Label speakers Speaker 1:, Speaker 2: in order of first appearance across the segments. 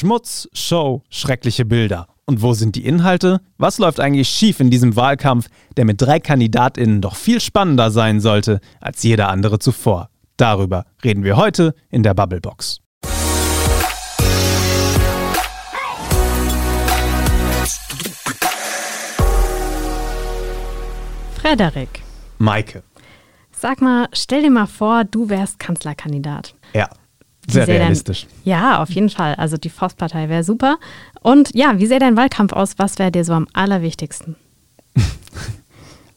Speaker 1: Schmutz, Show, schreckliche Bilder. Und wo sind die Inhalte? Was läuft eigentlich schief in diesem Wahlkampf, der mit drei KandidatInnen doch viel spannender sein sollte als jeder andere zuvor? Darüber reden wir heute in der Bubblebox.
Speaker 2: Frederik.
Speaker 1: Maike.
Speaker 2: Sag mal, stell dir mal vor, du wärst Kanzlerkandidat.
Speaker 1: Ja, sehr realistisch.
Speaker 2: Dein, ja, auf jeden Fall. Also die Forstpartei wäre super. Und ja, wie sähe dein Wahlkampf aus? Was wäre dir so am allerwichtigsten?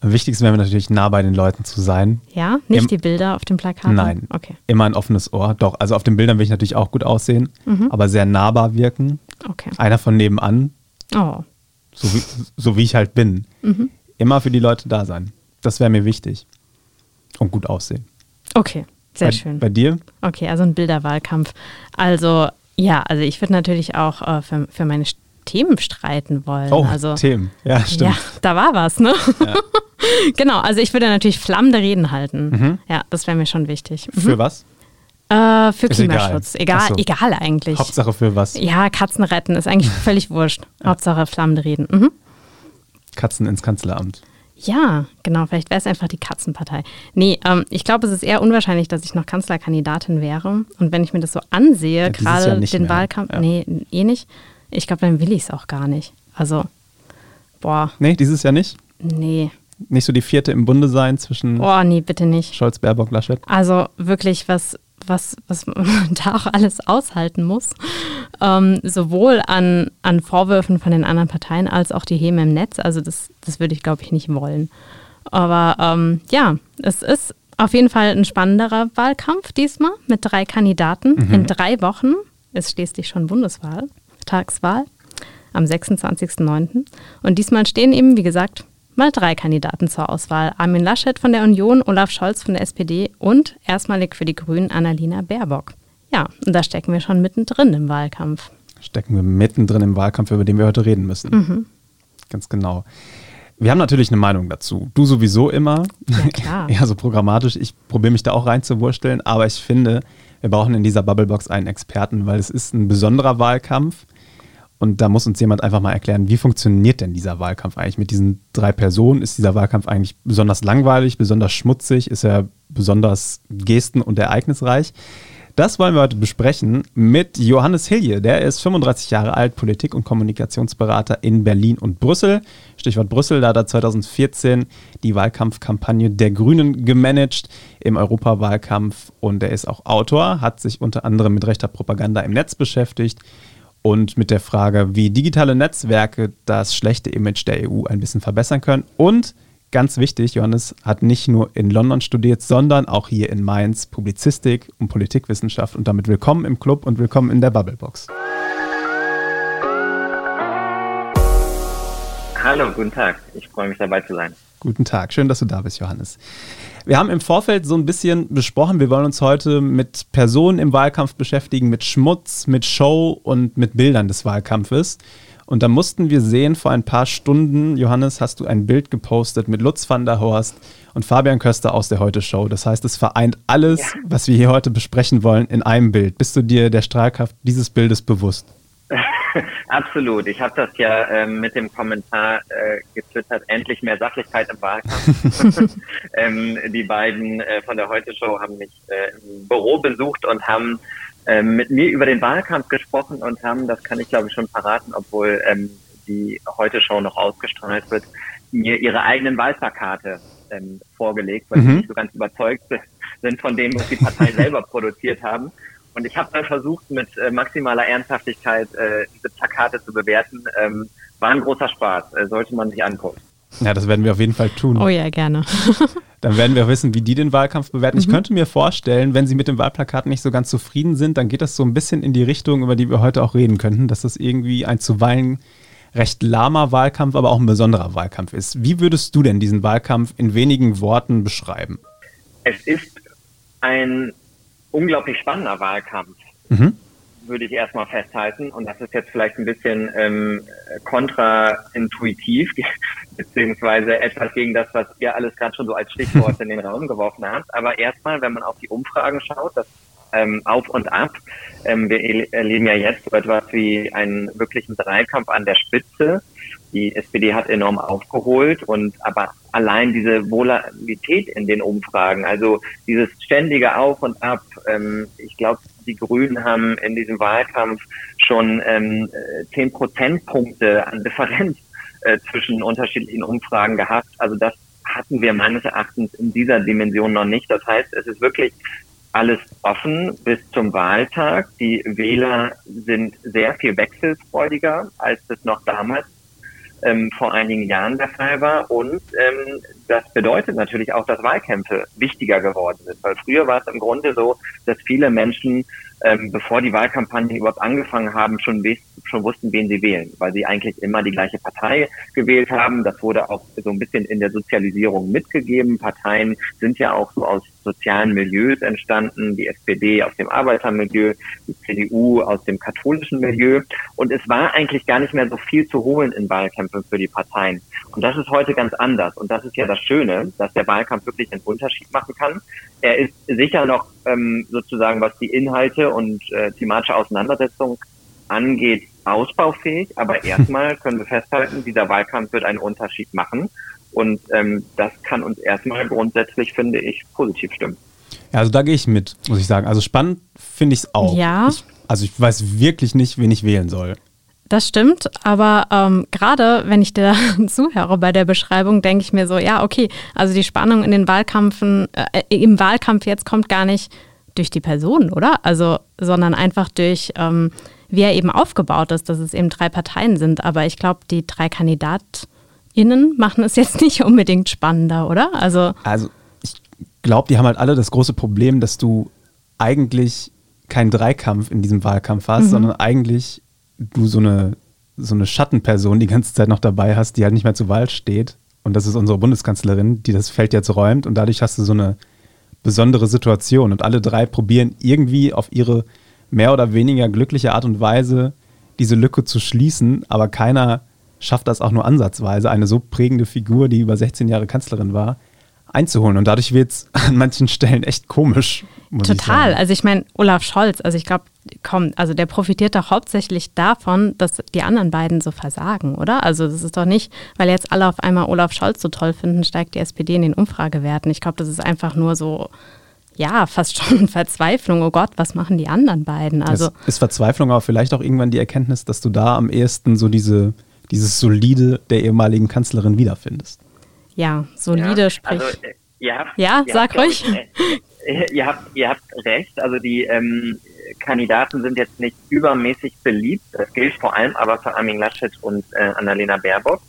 Speaker 1: am wichtigsten wäre mir natürlich nah bei den Leuten zu sein.
Speaker 2: Ja, nicht Im, die Bilder auf dem Plakat?
Speaker 1: Nein. Okay. Immer ein offenes Ohr. Doch, also auf den Bildern will ich natürlich auch gut aussehen, mhm. aber sehr nahbar wirken.
Speaker 2: Okay.
Speaker 1: Einer von nebenan.
Speaker 2: Oh.
Speaker 1: So wie, so wie ich halt bin. Mhm. Immer für die Leute da sein. Das wäre mir wichtig. Und gut aussehen.
Speaker 2: Okay. Sehr
Speaker 1: bei,
Speaker 2: schön.
Speaker 1: Bei dir?
Speaker 2: Okay, also ein Bilderwahlkampf. Also ja, also ich würde natürlich auch äh, für, für meine Themen streiten wollen.
Speaker 1: Oh,
Speaker 2: also,
Speaker 1: Themen. Ja, stimmt. Ja,
Speaker 2: da war was, ne? Ja. genau, also ich würde natürlich flammende Reden halten. Mhm. Ja, das wäre mir schon wichtig.
Speaker 1: Mhm. Für was?
Speaker 2: Äh, für ist Klimaschutz. Egal, egal, so. egal, eigentlich.
Speaker 1: Hauptsache für was?
Speaker 2: Ja, Katzen retten ist eigentlich völlig wurscht. Hauptsache flammende Reden. Mhm.
Speaker 1: Katzen ins Kanzleramt.
Speaker 2: Ja, genau, vielleicht wäre es einfach die Katzenpartei. Nee, ähm, ich glaube, es ist eher unwahrscheinlich, dass ich noch Kanzlerkandidatin wäre. Und wenn ich mir das so ansehe, ja, gerade den mehr. Wahlkampf, ja. nee, eh nicht. Ich glaube, dann will ich es auch gar nicht. Also, boah.
Speaker 1: Nee, dieses Jahr nicht?
Speaker 2: Nee.
Speaker 1: Nicht so die vierte im Bunde sein zwischen.
Speaker 2: Boah, nee, bitte nicht.
Speaker 1: Scholz, Baerbock, Laschet.
Speaker 2: Also wirklich, was, was, was man da auch alles aushalten muss. Ähm, sowohl an, an Vorwürfen von den anderen Parteien als auch die Häme im Netz. Also das, das würde ich, glaube ich, nicht wollen. Aber ähm, ja, es ist auf jeden Fall ein spannenderer Wahlkampf diesmal mit drei Kandidaten. Mhm. In drei Wochen ist schließlich schon Bundeswahl, Tagswahl am 26.09. Und diesmal stehen eben, wie gesagt, mal drei Kandidaten zur Auswahl. Armin Laschet von der Union, Olaf Scholz von der SPD und erstmalig für die Grünen Annalena Baerbock. Ja, und da stecken wir schon mittendrin im Wahlkampf.
Speaker 1: Stecken wir mittendrin im Wahlkampf, über den wir heute reden müssen.
Speaker 2: Mhm.
Speaker 1: Ganz genau. Wir haben natürlich eine Meinung dazu. Du sowieso immer.
Speaker 2: Ja, klar.
Speaker 1: ja, so programmatisch. Ich probiere mich da auch reinzuwursteln, aber ich finde, wir brauchen in dieser Bubblebox einen Experten, weil es ist ein besonderer Wahlkampf. Und da muss uns jemand einfach mal erklären, wie funktioniert denn dieser Wahlkampf eigentlich mit diesen drei Personen? Ist dieser Wahlkampf eigentlich besonders langweilig, besonders schmutzig? Ist er besonders gesten- und ereignisreich? Das wollen wir heute besprechen mit Johannes Hilje. Der ist 35 Jahre alt, Politik- und Kommunikationsberater in Berlin und Brüssel. Stichwort Brüssel, da hat er 2014 die Wahlkampfkampagne der Grünen gemanagt im Europawahlkampf und er ist auch Autor, hat sich unter anderem mit rechter Propaganda im Netz beschäftigt und mit der Frage, wie digitale Netzwerke das schlechte Image der EU ein bisschen verbessern können. Und ganz wichtig, Johannes hat nicht nur in London studiert, sondern auch hier in Mainz Publizistik und Politikwissenschaft. Und damit willkommen im Club und willkommen in der Bubblebox.
Speaker 3: Hallo, guten Tag. Ich freue mich dabei zu sein.
Speaker 1: Guten Tag, schön, dass du da bist, Johannes. Wir haben im Vorfeld so ein bisschen besprochen, wir wollen uns heute mit Personen im Wahlkampf beschäftigen, mit Schmutz, mit Show und mit Bildern des Wahlkampfes. Und da mussten wir sehen, vor ein paar Stunden, Johannes, hast du ein Bild gepostet mit Lutz van der Horst und Fabian Köster aus der Heute-Show. Das heißt, es vereint alles, ja. was wir hier heute besprechen wollen, in einem Bild. Bist du dir der Strahlkraft dieses Bildes bewusst?
Speaker 3: Absolut. Ich habe das ja äh, mit dem Kommentar äh, getwittert, endlich mehr Sachlichkeit im Wahlkampf. ähm, die beiden äh, von der Heute-Show haben mich äh, im Büro besucht und haben äh, mit mir über den Wahlkampf gesprochen und haben, das kann ich glaube ich schon verraten, obwohl ähm, die Heute-Show noch ausgestrahlt wird, mir ihre eigenen Wahlplakate ähm, vorgelegt, weil mhm. sie nicht so ganz überzeugt sind von dem, was die Partei selber produziert haben. Und ich habe dann versucht, mit äh, maximaler Ernsthaftigkeit äh, diese Plakate zu bewerten. Ähm, war ein großer Spaß, äh, sollte man sich angucken.
Speaker 1: Ja, das werden wir auf jeden Fall tun.
Speaker 2: Oh ja, gerne.
Speaker 1: dann werden wir wissen, wie die den Wahlkampf bewerten. Mhm. Ich könnte mir vorstellen, wenn sie mit dem Wahlplakat nicht so ganz zufrieden sind, dann geht das so ein bisschen in die Richtung, über die wir heute auch reden könnten, dass das irgendwie ein zuweilen recht lahmer Wahlkampf, aber auch ein besonderer Wahlkampf ist. Wie würdest du denn diesen Wahlkampf in wenigen Worten beschreiben?
Speaker 3: Es ist ein unglaublich spannender Wahlkampf,
Speaker 1: mhm.
Speaker 3: würde ich erstmal festhalten. Und das ist jetzt vielleicht ein bisschen ähm, kontraintuitiv, beziehungsweise etwas gegen das, was ihr alles gerade schon so als Stichwort in den Raum geworfen habt. Aber erstmal, wenn man auf die Umfragen schaut, das ähm, auf und ab. Ähm, wir erleben ja jetzt so etwas wie einen wirklichen Dreikampf an der Spitze. Die SPD hat enorm aufgeholt und aber allein diese Volatilität in den Umfragen, also dieses ständige Auf und Ab, ähm, ich glaube, die Grünen haben in diesem Wahlkampf schon ähm, zehn Prozentpunkte an Differenz äh, zwischen unterschiedlichen Umfragen gehabt. Also das hatten wir meines Erachtens in dieser Dimension noch nicht. Das heißt, es ist wirklich alles offen bis zum Wahltag. Die Wähler sind sehr viel wechselfreudiger, als das noch damals ähm, vor einigen Jahren der Fall war. Und ähm, das bedeutet natürlich auch, dass Wahlkämpfe wichtiger geworden sind. Weil früher war es im Grunde so, dass viele Menschen, ähm, bevor die Wahlkampagnen überhaupt angefangen haben, schon, schon wussten, wen sie wählen, weil sie eigentlich immer die gleiche Partei gewählt haben. Das wurde auch so ein bisschen in der Sozialisierung mitgegeben. Parteien sind ja auch so aus sozialen Milieus entstanden, die SPD aus dem Arbeitermilieu, die CDU aus dem katholischen Milieu. Und es war eigentlich gar nicht mehr so viel zu holen in Wahlkämpfen für die Parteien. Und das ist heute ganz anders. Und das ist ja das Schöne, dass der Wahlkampf wirklich einen Unterschied machen kann. Er ist sicher noch ähm, sozusagen, was die Inhalte und äh, thematische Auseinandersetzung angeht, ausbaufähig. Aber erstmal können wir festhalten, dieser Wahlkampf wird einen Unterschied machen. Und ähm, das kann uns erstmal grundsätzlich, finde ich, positiv stimmen.
Speaker 1: Ja, also da gehe ich mit, muss ich sagen. Also spannend finde ich es auch.
Speaker 2: Ja.
Speaker 1: Ich, also ich weiß wirklich nicht, wen ich wählen soll.
Speaker 2: Das stimmt, aber ähm, gerade wenn ich dir zuhöre bei der Beschreibung, denke ich mir so, ja, okay, also die Spannung in den Wahlkampfen, äh, im Wahlkampf jetzt kommt gar nicht durch die Person, oder? Also, sondern einfach durch, ähm, wie er eben aufgebaut ist, dass es eben drei Parteien sind. Aber ich glaube, die drei Kandidaten innen machen es jetzt nicht unbedingt spannender, oder?
Speaker 1: Also, also ich glaube, die haben halt alle das große Problem, dass du eigentlich keinen Dreikampf in diesem Wahlkampf hast, mhm. sondern eigentlich du so eine, so eine Schattenperson die ganze Zeit noch dabei hast, die halt nicht mehr zur Wahl steht. Und das ist unsere Bundeskanzlerin, die das Feld jetzt räumt. Und dadurch hast du so eine besondere Situation. Und alle drei probieren irgendwie auf ihre mehr oder weniger glückliche Art und Weise diese Lücke zu schließen, aber keiner schafft das auch nur ansatzweise, eine so prägende Figur, die über 16 Jahre Kanzlerin war, einzuholen. Und dadurch wird es an manchen Stellen echt komisch.
Speaker 2: Total.
Speaker 1: Ich
Speaker 2: also ich meine, Olaf Scholz, also ich glaube, komm, also der profitiert doch hauptsächlich davon, dass die anderen beiden so versagen, oder? Also das ist doch nicht, weil jetzt alle auf einmal Olaf Scholz so toll finden, steigt die SPD in den Umfragewerten. Ich glaube, das ist einfach nur so, ja, fast schon Verzweiflung. Oh Gott, was machen die anderen beiden?
Speaker 1: Also es ist Verzweiflung, aber vielleicht auch irgendwann die Erkenntnis, dass du da am ehesten so diese dieses Solide der ehemaligen Kanzlerin wiederfindest.
Speaker 2: Ja, solide ja, sprich. Also,
Speaker 3: äh,
Speaker 2: ja, ihr sag ruhig.
Speaker 3: Äh, ihr, habt, ihr habt recht. Also die ähm, Kandidaten sind jetzt nicht übermäßig beliebt. Das gilt vor allem aber für Armin Laschet und äh, Annalena Baerbock.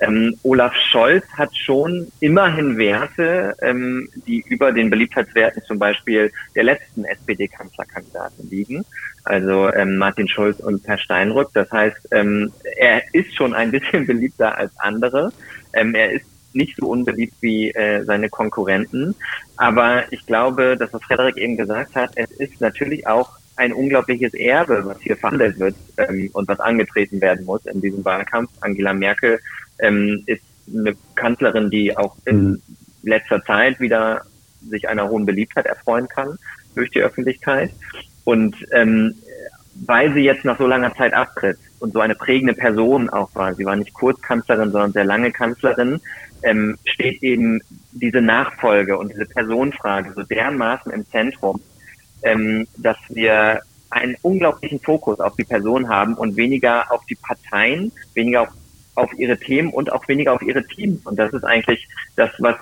Speaker 3: Ähm, Olaf Scholz hat schon immerhin Werte, ähm, die über den Beliebtheitswerten zum Beispiel der letzten SPD-Kanzlerkandidaten liegen. Also ähm, Martin Schulz und Herr Steinrück. Das heißt, ähm, er ist schon ein bisschen beliebter als andere. Ähm, er ist nicht so unbeliebt wie äh, seine Konkurrenten. Aber ich glaube, das, was Frederik eben gesagt hat, es ist natürlich auch ein unglaubliches Erbe, was hier verhandelt wird ähm, und was angetreten werden muss in diesem Wahlkampf. Angela Merkel ähm, ist eine Kanzlerin, die auch in mhm. letzter Zeit wieder sich einer hohen Beliebtheit erfreuen kann durch die Öffentlichkeit. Und ähm, weil sie jetzt nach so langer Zeit abtritt und so eine prägende Person auch war, sie war nicht kurz Kanzlerin, sondern sehr lange Kanzlerin, ähm, steht eben diese Nachfolge und diese Personenfrage so dermaßen im Zentrum, ähm, dass wir einen unglaublichen Fokus auf die Person haben und weniger auf die Parteien, weniger auf auf ihre Themen und auch weniger auf ihre Teams. Und das ist eigentlich das, was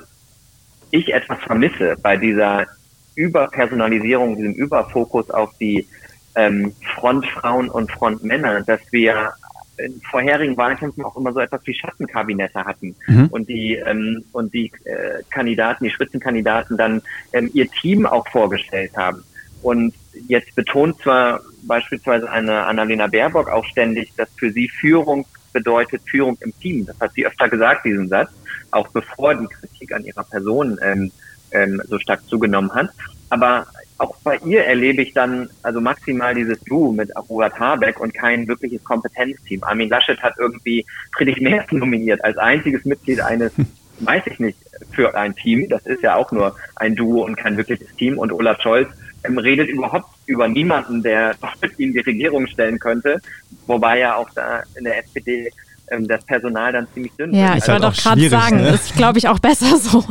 Speaker 3: ich etwas vermisse bei dieser Überpersonalisierung, diesem Überfokus auf die ähm, Frontfrauen und Frontmänner, dass wir in vorherigen Wahlkämpfen auch immer so etwas wie Schattenkabinette hatten mhm. und die ähm, und die äh, Kandidaten, die Spitzenkandidaten dann ähm, ihr Team auch vorgestellt haben. Und jetzt betont zwar beispielsweise eine Annalena Baerbock auch ständig, dass für sie Führung bedeutet Führung im Team. Das hat sie öfter gesagt, diesen Satz, auch bevor die Kritik an ihrer Person ähm, ähm, so stark zugenommen hat. Aber auch bei ihr erlebe ich dann also maximal dieses Du mit Arurat Habeck und kein wirkliches Kompetenzteam. Armin Laschet hat irgendwie Friedrich Merz nominiert als einziges Mitglied eines, weiß ich nicht, für ein Team. Das ist ja auch nur ein Duo und kein wirkliches Team. Und Olaf Scholz ähm, redet überhaupt über niemanden, der mit ihm die Regierung stellen könnte, wobei ja auch da in der SPD ähm, das Personal dann ziemlich dünn
Speaker 2: ja, ist. Ja, ich wollte doch gerade sagen, ne? ist glaube ich auch besser so.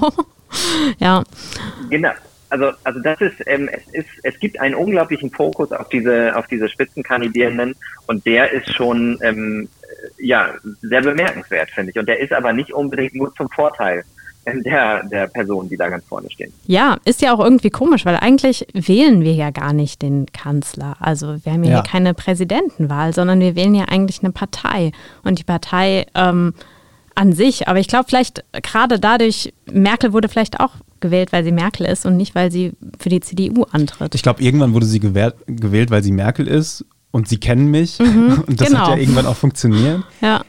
Speaker 2: ja.
Speaker 3: Genau. Also, also das ist, ähm, es ist, es gibt einen unglaublichen Fokus auf diese, auf diese Spitzenkandidierenden und der ist schon, ähm, ja, sehr bemerkenswert, finde ich. Und der ist aber nicht unbedingt nur zum Vorteil der, der Personen, die da ganz vorne stehen.
Speaker 2: Ja, ist ja auch irgendwie komisch, weil eigentlich wählen wir ja gar nicht den Kanzler. Also wir haben ja, ja. hier keine Präsidentenwahl, sondern wir wählen ja eigentlich eine Partei. Und die Partei ähm, an sich, aber ich glaube vielleicht gerade dadurch, Merkel wurde vielleicht auch gewählt, weil sie Merkel ist und nicht, weil sie für die CDU antritt.
Speaker 1: Ich glaube, irgendwann wurde sie gewählt, gewählt, weil sie Merkel ist und sie kennen mich. Mhm, und das genau. hat ja irgendwann auch funktioniert.
Speaker 2: Ja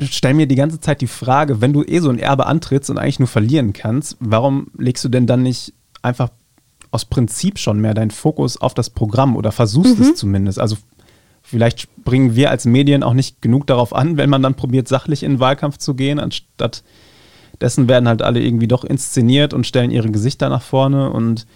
Speaker 1: stelle mir die ganze Zeit die Frage, wenn du eh so ein Erbe antrittst und eigentlich nur verlieren kannst, warum legst du denn dann nicht einfach aus Prinzip schon mehr deinen Fokus auf das Programm oder versuchst mhm. es zumindest? Also vielleicht springen wir als Medien auch nicht genug darauf an, wenn man dann probiert, sachlich in den Wahlkampf zu gehen, anstatt dessen werden halt alle irgendwie doch inszeniert und stellen ihre Gesichter nach vorne und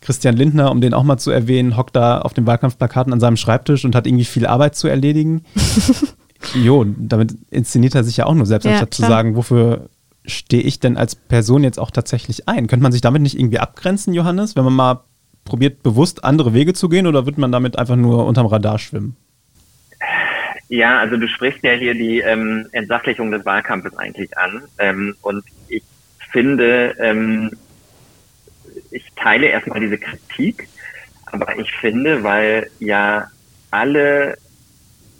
Speaker 1: Christian Lindner, um den auch mal zu erwähnen, hockt da auf den Wahlkampfplakaten an seinem Schreibtisch und hat irgendwie viel Arbeit zu erledigen. Jo, damit inszeniert er sich ja auch nur selbst, ja, anstatt klar. zu sagen, wofür stehe ich denn als Person jetzt auch tatsächlich ein? Könnte man sich damit nicht irgendwie abgrenzen, Johannes, wenn man mal probiert, bewusst andere Wege zu gehen oder wird man damit einfach nur unterm Radar schwimmen?
Speaker 3: Ja, also du sprichst ja hier die ähm, Entsachlichung des Wahlkampfes eigentlich an. Ähm, und ich finde, ähm, ich teile erstmal diese Kritik, aber ich finde, weil ja alle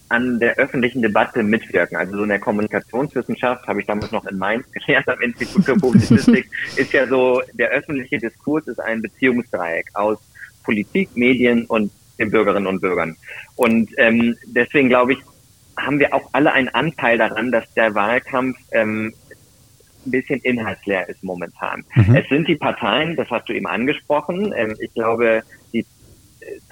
Speaker 3: an der öffentlichen Debatte mitwirken. Also so in der Kommunikationswissenschaft habe ich damals noch in Mainz gelernt am Institut für Publizistik, ist ja so, der öffentliche Diskurs ist ein Beziehungsdreieck aus Politik, Medien und den Bürgerinnen und Bürgern. Und ähm, deswegen glaube ich, haben wir auch alle einen Anteil daran, dass der Wahlkampf ähm, ein bisschen inhaltsleer ist momentan. Mhm. Es sind die Parteien, das hast du eben angesprochen. Ähm, ich glaube,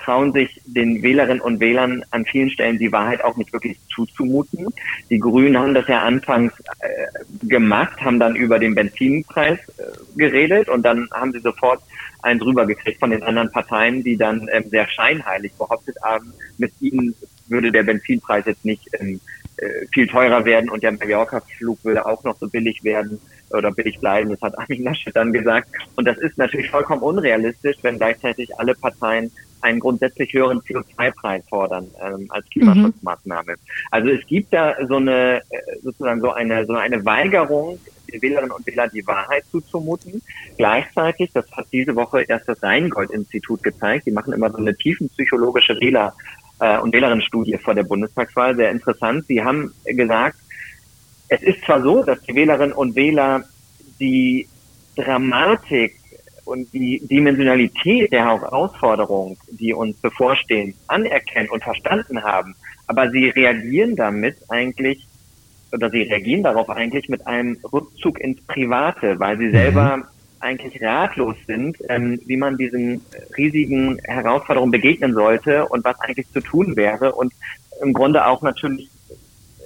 Speaker 3: trauen sich den Wählerinnen und Wählern an vielen Stellen die Wahrheit auch nicht wirklich zuzumuten. Die Grünen haben das ja anfangs äh, gemacht, haben dann über den Benzinpreis äh, geredet und dann haben sie sofort einen drüber gekriegt von den anderen Parteien, die dann ähm, sehr scheinheilig behauptet haben, mit ihnen würde der Benzinpreis jetzt nicht ähm, äh, viel teurer werden und der Mallorca-Flug würde auch noch so billig werden oder billig bleiben. Das hat Armin Laschet dann gesagt. Und das ist natürlich vollkommen unrealistisch, wenn gleichzeitig alle Parteien einen grundsätzlich höheren CO2-Preis fordern ähm, als Klimaschutzmaßnahme. Mhm. Also es gibt da so eine äh, sozusagen so eine so eine Weigerung, den Wählerinnen und Wählern die Wahrheit zuzumuten. Gleichzeitig, das hat diese Woche erst das Rheingold-Institut gezeigt, die machen immer so eine tiefenpsychologische Wähler- äh, und Wählerinnenstudie vor der Bundestagswahl, sehr interessant. Sie haben gesagt, es ist zwar so, dass die Wählerinnen und Wähler die Dramatik und die Dimensionalität der Herausforderung, die uns bevorstehen, anerkennen und verstanden haben. Aber sie reagieren damit eigentlich, oder sie reagieren darauf eigentlich mit einem Rückzug ins Private, weil sie selber mhm. eigentlich ratlos sind, ähm, wie man diesen riesigen Herausforderungen begegnen sollte und was eigentlich zu tun wäre und im Grunde auch natürlich äh,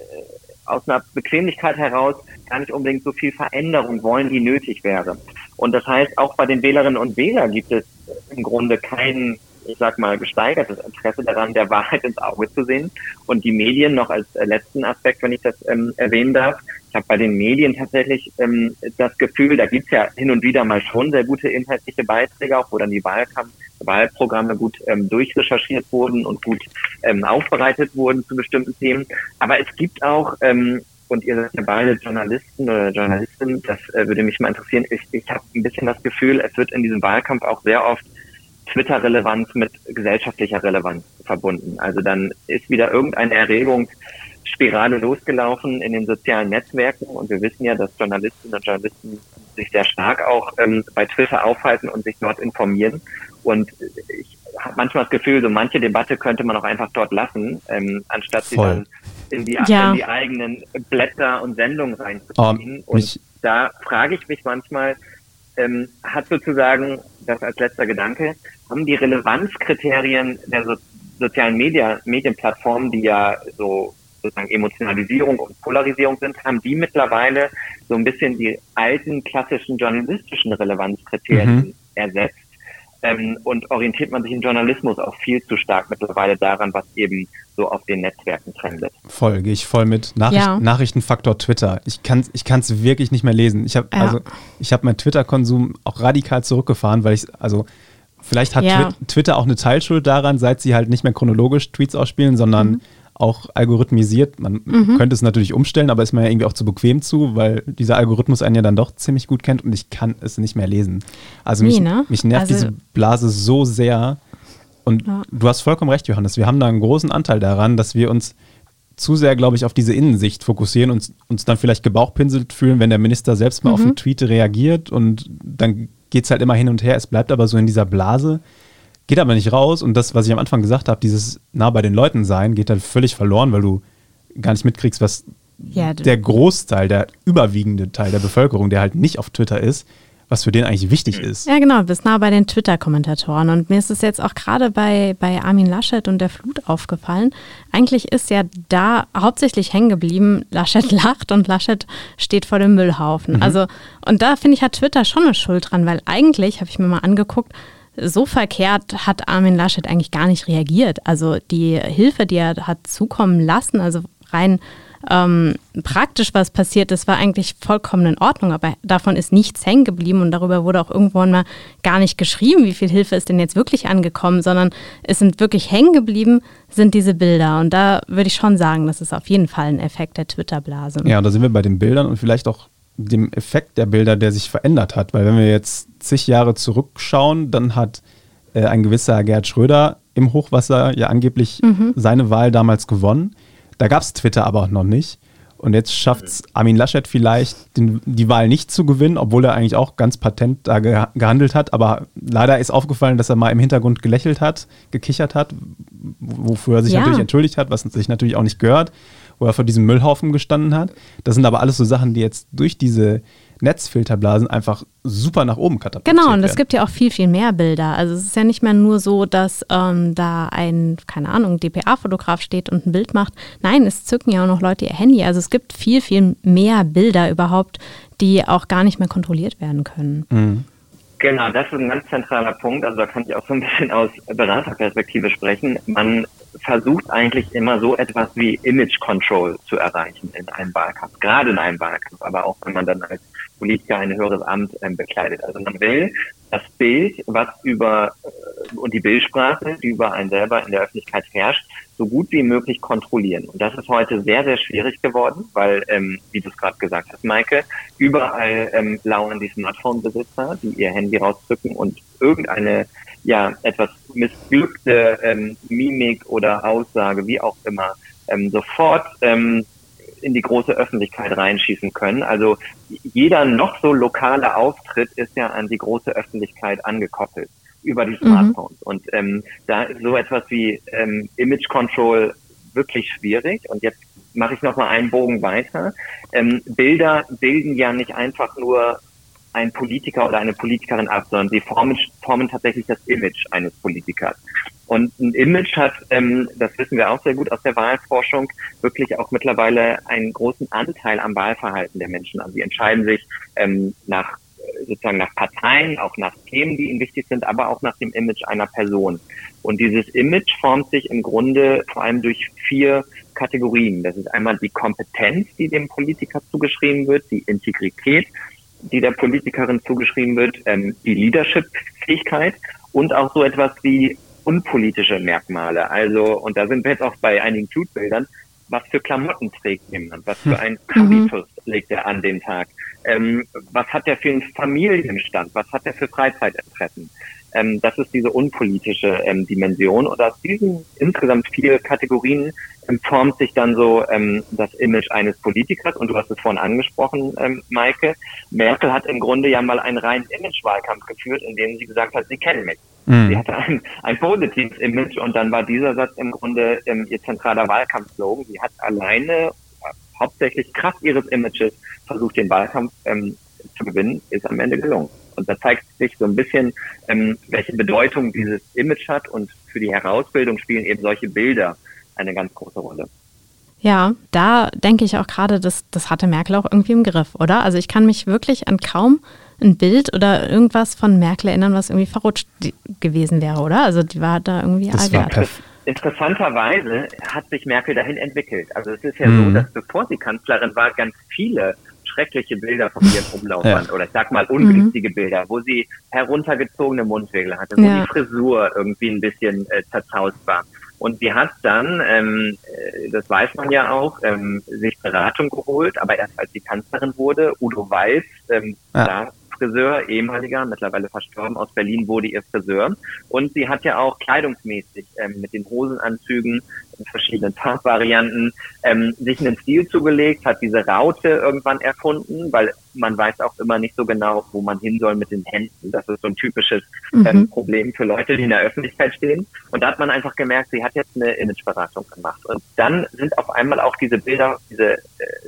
Speaker 3: aus einer Bequemlichkeit heraus gar nicht unbedingt so viel Veränderung wollen, die nötig wäre. Und das heißt, auch bei den Wählerinnen und Wählern gibt es im Grunde kein, ich sag mal, gesteigertes Interesse daran, der Wahrheit ins Auge zu sehen. Und die Medien noch als letzten Aspekt, wenn ich das ähm, erwähnen darf, ich habe bei den Medien tatsächlich ähm, das Gefühl, da gibt's ja hin und wieder mal schon sehr gute inhaltliche Beiträge, auch wo dann die Wahlkampf Wahlprogramme gut ähm, durchrecherchiert wurden und gut ähm, aufbereitet wurden zu bestimmten Themen. Aber es gibt auch ähm, und ihr seid ja beide Journalisten oder Journalisten, das äh, würde mich mal interessieren. Ich, ich habe ein bisschen das Gefühl, es wird in diesem Wahlkampf auch sehr oft Twitter-Relevanz mit gesellschaftlicher Relevanz verbunden. Also dann ist wieder irgendeine Erregungsspirale losgelaufen in den sozialen Netzwerken und wir wissen ja, dass Journalistinnen und Journalisten sich sehr stark auch ähm, bei Twitter aufhalten und sich dort informieren. Und ich habe manchmal das Gefühl, so manche Debatte könnte man auch einfach dort lassen, ähm, anstatt Voll. sie dann in die, ja. in die eigenen Blätter und Sendungen reinzuziehen. Oh, und da frage ich mich manchmal, ähm, hat sozusagen, das als letzter Gedanke, haben die Relevanzkriterien der so sozialen Media, Medienplattformen, die ja so sozusagen Emotionalisierung und Polarisierung sind, haben die mittlerweile so ein bisschen die alten klassischen journalistischen Relevanzkriterien mhm. ersetzt ähm, und orientiert man sich im Journalismus auch viel zu stark mittlerweile daran, was eben so auf den Netzwerken trendet.
Speaker 1: Voll, gehe ich voll mit. Nachricht, ja. Nachrichtenfaktor Twitter. Ich kann es ich kann's wirklich nicht mehr lesen. Ich habe ja. also, hab meinen Twitter-Konsum auch radikal zurückgefahren, weil ich, also vielleicht hat ja. Twitter auch eine Teilschuld daran, seit sie halt nicht mehr chronologisch Tweets ausspielen, sondern mhm auch algorithmisiert. Man mhm. könnte es natürlich umstellen, aber ist mir ja irgendwie auch zu bequem zu, weil dieser Algorithmus einen ja dann doch ziemlich gut kennt und ich kann es nicht mehr lesen. Also mich, nee, ne? mich nervt also, diese Blase so sehr. Und ja. du hast vollkommen recht, Johannes. Wir haben da einen großen Anteil daran, dass wir uns zu sehr, glaube ich, auf diese Innensicht fokussieren und uns dann vielleicht gebauchpinselt fühlen, wenn der Minister selbst mal mhm. auf einen Tweet reagiert und dann geht es halt immer hin und her. Es bleibt aber so in dieser Blase geht aber nicht raus und das, was ich am Anfang gesagt habe, dieses nah bei den Leuten sein, geht dann völlig verloren, weil du gar nicht mitkriegst, was ja, der Großteil, der überwiegende Teil der Bevölkerung, der halt nicht auf Twitter ist, was für den eigentlich wichtig ist.
Speaker 2: Ja, genau, bist nah bei den Twitter-Kommentatoren. Und mir ist es jetzt auch gerade bei, bei Armin Laschet und der Flut aufgefallen. Eigentlich ist ja da hauptsächlich hängen geblieben, Laschet lacht und Laschet steht vor dem Müllhaufen. Mhm. Also, und da finde ich, hat Twitter schon eine Schuld dran, weil eigentlich, habe ich mir mal angeguckt, so verkehrt hat Armin Laschet eigentlich gar nicht reagiert. Also die Hilfe, die er hat zukommen lassen, also rein ähm, praktisch was passiert ist, war eigentlich vollkommen in Ordnung, aber davon ist nichts hängen geblieben und darüber wurde auch irgendwann mal gar nicht geschrieben, wie viel Hilfe ist denn jetzt wirklich angekommen, sondern es sind wirklich hängen geblieben, sind diese Bilder. Und da würde ich schon sagen, das ist auf jeden Fall ein Effekt der Twitter-Blase.
Speaker 1: Ja, da sind wir bei den Bildern und vielleicht auch dem Effekt der Bilder, der sich verändert hat. Weil wenn wir jetzt zig Jahre zurückschauen, dann hat äh, ein gewisser Gerd Schröder im Hochwasser ja angeblich mhm. seine Wahl damals gewonnen. Da gab es Twitter aber auch noch nicht. Und jetzt schafft es Armin Laschet vielleicht, den, die Wahl nicht zu gewinnen, obwohl er eigentlich auch ganz patent da ge gehandelt hat. Aber leider ist aufgefallen, dass er mal im Hintergrund gelächelt hat, gekichert hat, wofür er sich ja. natürlich entschuldigt hat, was sich natürlich auch nicht gehört wo er vor diesem Müllhaufen gestanden hat. Das sind aber alles so Sachen, die jetzt durch diese Netzfilterblasen einfach super nach oben katapultiert
Speaker 2: Genau, und es gibt ja auch viel, viel mehr Bilder. Also es ist ja nicht mehr nur so, dass ähm, da ein, keine Ahnung, DPA-Fotograf steht und ein Bild macht. Nein, es zücken ja auch noch Leute ihr Handy. Also es gibt viel, viel mehr Bilder überhaupt, die auch gar nicht mehr kontrolliert werden können. Mhm.
Speaker 3: Genau, das ist ein ganz zentraler Punkt. Also da kann ich auch so ein bisschen aus Beraterperspektive sprechen. Man versucht eigentlich immer so etwas wie Image Control zu erreichen in einem Wahlkampf, gerade in einem Wahlkampf, aber auch wenn man dann als Politiker ein höheres Amt ähm, bekleidet. Also man will das Bild, was über äh, und die Bildsprache, die über einen selber in der Öffentlichkeit herrscht, so gut wie möglich kontrollieren. Und das ist heute sehr, sehr schwierig geworden, weil, ähm, wie du es gerade gesagt hast, Maike, überall ähm, lauern die Smartphone-Besitzer, die ihr Handy rausdrücken und irgendeine ja etwas missglückte ähm, Mimik oder Aussage, wie auch immer, ähm, sofort ähm, in die große Öffentlichkeit reinschießen können. Also jeder noch so lokale Auftritt ist ja an die große Öffentlichkeit angekoppelt über die mhm. Smartphones. Mhm. Und ähm, da ist so etwas wie ähm, Image Control wirklich schwierig. Und jetzt mache ich noch mal einen Bogen weiter. Ähm, Bilder bilden ja nicht einfach nur ein Politiker oder eine Politikerin ab, sondern sie formen, formen tatsächlich das Image eines Politikers. Und ein Image hat, ähm, das wissen wir auch sehr gut aus der Wahlforschung, wirklich auch mittlerweile einen großen Anteil am Wahlverhalten der Menschen. Also sie entscheiden sich ähm, nach sozusagen nach Parteien, auch nach Themen, die ihnen wichtig sind, aber auch nach dem Image einer Person. Und dieses Image formt sich im Grunde vor allem durch vier Kategorien. Das ist einmal die Kompetenz, die dem Politiker zugeschrieben wird, die Integrität, die der Politikerin zugeschrieben wird, ähm, die Leadership-Fähigkeit und auch so etwas wie unpolitische Merkmale. Also, und da sind wir jetzt auch bei einigen Blutbildern, was für Klamotten trägt jemand, was für ein Habitus mhm. legt er an den Tag, ähm, was hat er für einen Familienstand, was hat er für Freizeitinteressen. Ähm, das ist diese unpolitische ähm, Dimension. Und aus diesen insgesamt vier Kategorien ähm, formt sich dann so ähm, das Image eines Politikers. Und du hast es vorhin angesprochen, ähm, Maike. Merkel hat im Grunde ja mal einen reinen Image-Wahlkampf geführt, in dem sie gesagt hat, sie kennen mich. Mhm. Sie hatte ein, ein positives Image und dann war dieser Satz im Grunde ähm, ihr zentraler Wahlkampfslogan. Sie hat alleine hauptsächlich Kraft ihres Images versucht, den Wahlkampf ähm, zu gewinnen, ist am Ende gelungen. Und da zeigt sich so ein bisschen, ähm, welche Bedeutung dieses Image hat und für die Herausbildung spielen eben solche Bilder eine ganz große Rolle.
Speaker 2: Ja, da denke ich auch gerade, das, das hatte Merkel auch irgendwie im Griff, oder? Also ich kann mich wirklich an kaum ein Bild oder irgendwas von Merkel erinnern, was irgendwie verrutscht gewesen wäre, oder? Also die war da irgendwie
Speaker 3: das. Interessanterweise hat sich Merkel dahin entwickelt. Also es ist ja mhm. so, dass bevor sie Kanzlerin war, ganz viele schreckliche Bilder von ihr im Umlauf waren. Oder ich sag mal ungünstige mhm. Bilder, wo sie heruntergezogene Mundwinkel hatte, wo ja. die Frisur irgendwie ein bisschen äh, zerzaust war. Und sie hat dann, ähm, äh, das weiß man ja auch, ähm, sich Beratung geholt, aber erst als sie Kanzlerin wurde, Udo Walz, ähm, ja. da Friseur, ehemaliger, mittlerweile verstorben, aus Berlin wurde ihr Friseur. Und sie hat ja auch kleidungsmäßig ähm, mit den Hosenanzügen in verschiedenen Farbvarianten ähm, sich einen Stil zugelegt, hat diese Raute irgendwann erfunden, weil man weiß auch immer nicht so genau, wo man hin soll mit den Händen. Das ist so ein typisches ähm, mhm. Problem für Leute, die in der Öffentlichkeit stehen. Und da hat man einfach gemerkt, sie hat jetzt eine Imageberatung gemacht. Und dann sind auf einmal auch diese Bilder, diese äh,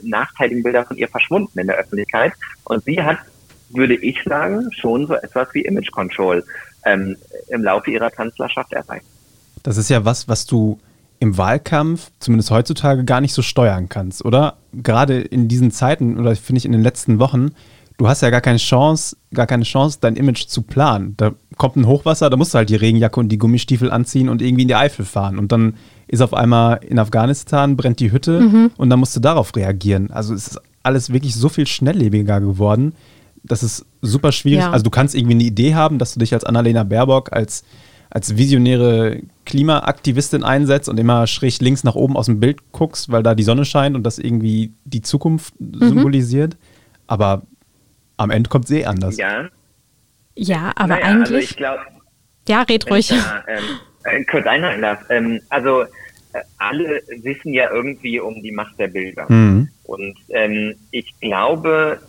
Speaker 3: nachteiligen Bilder von ihr verschwunden in der Öffentlichkeit. Und sie hat würde ich sagen, schon so etwas wie Image Control ähm, im Laufe ihrer Kanzlerschaft erreicht.
Speaker 1: Das ist ja was, was du im Wahlkampf, zumindest heutzutage, gar nicht so steuern kannst, oder? Gerade in diesen Zeiten, oder finde ich in den letzten Wochen, du hast ja gar keine Chance, gar keine Chance, dein Image zu planen. Da kommt ein Hochwasser, da musst du halt die Regenjacke und die Gummistiefel anziehen und irgendwie in die Eifel fahren. Und dann ist auf einmal in Afghanistan, brennt die Hütte mhm. und dann musst du darauf reagieren. Also es ist alles wirklich so viel schnelllebiger geworden das ist super schwierig. Ja. Also du kannst irgendwie eine Idee haben, dass du dich als Annalena Baerbock als, als visionäre Klimaaktivistin einsetzt und immer schräg links nach oben aus dem Bild guckst, weil da die Sonne scheint und das irgendwie die Zukunft mhm. symbolisiert. Aber am Ende kommt es eh anders.
Speaker 2: Ja. Ja, aber naja, also eigentlich. Also ich glaub, ja, red ruhig.
Speaker 3: Da, ähm, äh, kurz einhalten darf. Ähm, also äh, alle wissen ja irgendwie um die Macht der Bilder. Mhm. Und ähm, ich glaube,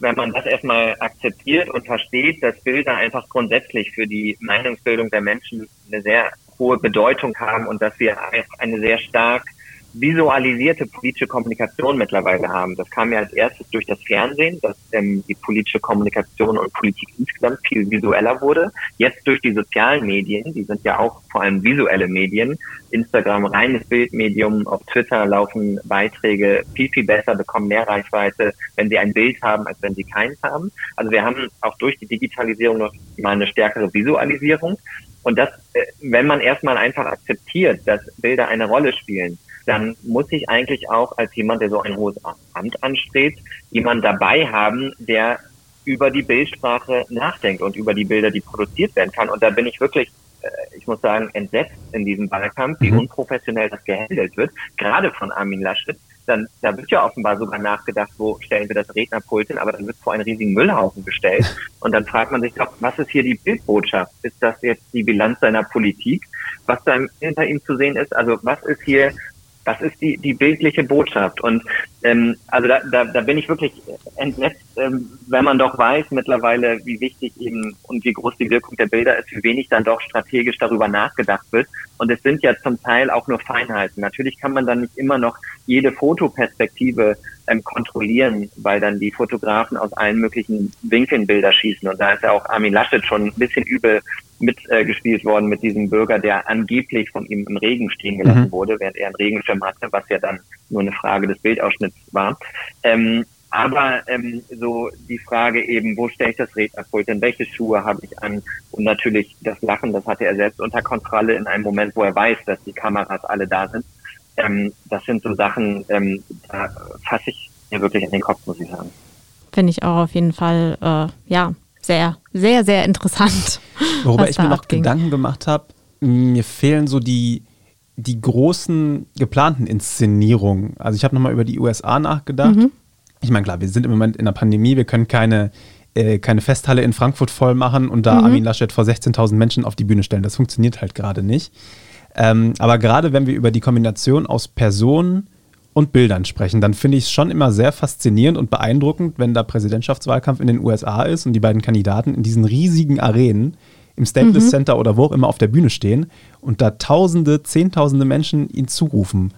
Speaker 3: wenn man das erstmal akzeptiert und versteht, dass Bilder einfach grundsätzlich für die Meinungsbildung der Menschen eine sehr hohe Bedeutung haben und dass wir eine sehr stark visualisierte politische Kommunikation mittlerweile haben. Das kam ja als erstes durch das Fernsehen, dass ähm, die politische Kommunikation und Politik insgesamt viel visueller wurde. Jetzt durch die sozialen Medien, die sind ja auch vor allem visuelle Medien. Instagram reines Bildmedium, auf Twitter laufen Beiträge viel, viel besser, bekommen mehr Reichweite, wenn sie ein Bild haben, als wenn sie keins haben. Also wir haben auch durch die Digitalisierung noch mal eine stärkere Visualisierung. Und das, äh, wenn man erstmal einfach akzeptiert, dass Bilder eine Rolle spielen, dann muss ich eigentlich auch als jemand, der so ein hohes Amt anstrebt, jemand dabei haben, der über die Bildsprache nachdenkt und über die Bilder, die produziert werden kann. Und da bin ich wirklich, äh, ich muss sagen, entsetzt in diesem Wahlkampf, wie mhm. unprofessionell das gehandelt wird, gerade von Armin Laschet. Dann, da wird ja offenbar sogar nachgedacht, wo stellen wir das Rednerpult hin, aber dann wird vor einen riesigen Müllhaufen gestellt. Und dann fragt man sich doch, was ist hier die Bildbotschaft? Ist das jetzt die Bilanz seiner Politik, was da hinter ihm zu sehen ist? Also was ist hier das ist die, die bildliche Botschaft. Und ähm, also da, da, da bin ich wirklich entsetzt, ähm, wenn man doch weiß mittlerweile, wie wichtig eben und wie groß die Wirkung der Bilder ist, wie wenig dann doch strategisch darüber nachgedacht wird. Und es sind ja zum Teil auch nur Feinheiten. Natürlich kann man dann nicht immer noch jede Fotoperspektive ähm, kontrollieren, weil dann die Fotografen aus allen möglichen Winkeln Bilder schießen. Und da ist ja auch Armin Laschet schon ein bisschen übel mitgespielt äh, worden mit diesem Bürger, der angeblich von ihm im Regen stehen gelassen mhm. wurde, während er einen Regenschirm hatte, was ja dann nur eine Frage des Bildausschnitts war. Ähm, aber ähm, so die Frage eben, wo stelle ich das Rednerpult denn, welche Schuhe habe ich an? Und natürlich das Lachen, das hatte er selbst unter Kontrolle in einem Moment, wo er weiß, dass die Kameras alle da sind. Ähm, das sind so Sachen, ähm, da fasse ich mir wirklich an den Kopf, muss ich sagen.
Speaker 2: Finde ich auch auf jeden Fall, äh, ja, sehr, sehr, sehr interessant.
Speaker 1: Worüber ich mir noch abging. Gedanken gemacht habe, mir fehlen so die, die großen geplanten Inszenierungen. Also ich habe nochmal über die USA nachgedacht. Mhm. Ich meine, klar, wir sind im Moment in der Pandemie, wir können keine, äh, keine Festhalle in Frankfurt voll machen und da mhm. Armin Laschet vor 16.000 Menschen auf die Bühne stellen. Das funktioniert halt gerade nicht. Ähm, aber gerade wenn wir über die Kombination aus Personen und Bildern sprechen, dann finde ich es schon immer sehr faszinierend und beeindruckend, wenn da Präsidentschaftswahlkampf in den USA ist und die beiden Kandidaten in diesen riesigen Arenen im Staples mhm. Center oder wo auch immer auf der Bühne stehen und da Tausende, Zehntausende Menschen ihnen zurufen.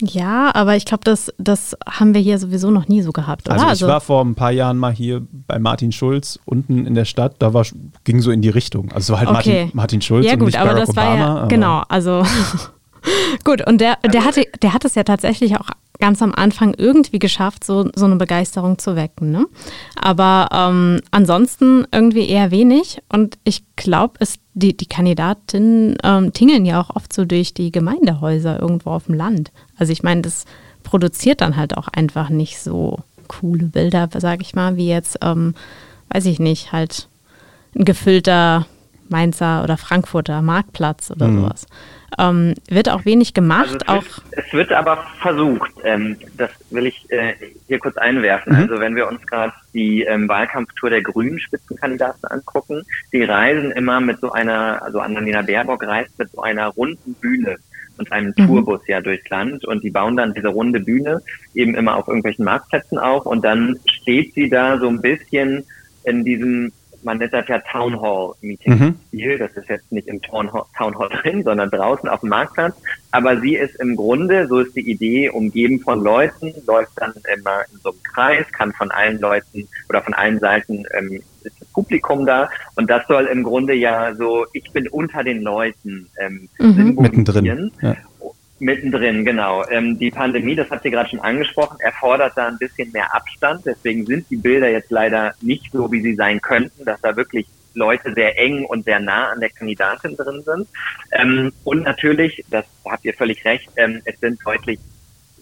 Speaker 2: Ja, aber ich glaube, das, das haben wir hier sowieso noch nie so gehabt, oder?
Speaker 1: Also ich also war vor ein paar Jahren mal hier bei Martin Schulz unten in der Stadt, da war, ging so in die Richtung. Also es war halt okay. Martin, Martin Schulz
Speaker 2: ja,
Speaker 1: und
Speaker 2: gut,
Speaker 1: nicht
Speaker 2: aber
Speaker 1: Barack
Speaker 2: das Obama. War ja, genau, also gut, und der, der, hatte, der hat es ja tatsächlich auch ganz am Anfang irgendwie geschafft, so, so eine Begeisterung zu wecken. Ne? Aber ähm, ansonsten irgendwie eher wenig. Und ich glaube, die, die Kandidatinnen ähm, tingeln ja auch oft so durch die Gemeindehäuser irgendwo auf dem Land. Also ich meine, das produziert dann halt auch einfach nicht so coole Bilder, sage ich mal, wie jetzt, ähm, weiß ich nicht, halt ein gefüllter Mainzer oder Frankfurter Marktplatz oder mhm. sowas. Ähm, wird auch wenig gemacht.
Speaker 3: Also es, wird, es, wird, aber versucht. Ähm, das will ich äh, hier kurz einwerfen. Mhm. Also wenn wir uns gerade die ähm, Wahlkampftour der grünen Spitzenkandidaten angucken, die reisen immer mit so einer, also Annalena Baerbock reist mit so einer runden Bühne und einem mhm. Tourbus ja durchs Land und die bauen dann diese runde Bühne eben immer auf irgendwelchen Marktplätzen auf und dann steht sie da so ein bisschen in diesem man nennt das ja Town Hall Meeting mhm. Stil. Das ist jetzt nicht im Town Hall, Town Hall drin, sondern draußen auf dem Marktplatz. Aber sie ist im Grunde, so ist die Idee, umgeben von Leuten, läuft dann immer in so einem Kreis, kann von allen Leuten oder von allen Seiten ähm, ist das Publikum da. Und das soll im Grunde ja so, ich bin unter den Leuten ähm,
Speaker 1: mhm. mittendrin. Ja.
Speaker 3: Mittendrin, genau. Ähm, die Pandemie, das habt ihr gerade schon angesprochen, erfordert da ein bisschen mehr Abstand. Deswegen sind die Bilder jetzt leider nicht so, wie sie sein könnten, dass da wirklich Leute sehr eng und sehr nah an der Kandidatin drin sind. Ähm, und natürlich, das habt ihr völlig recht, ähm, es sind deutlich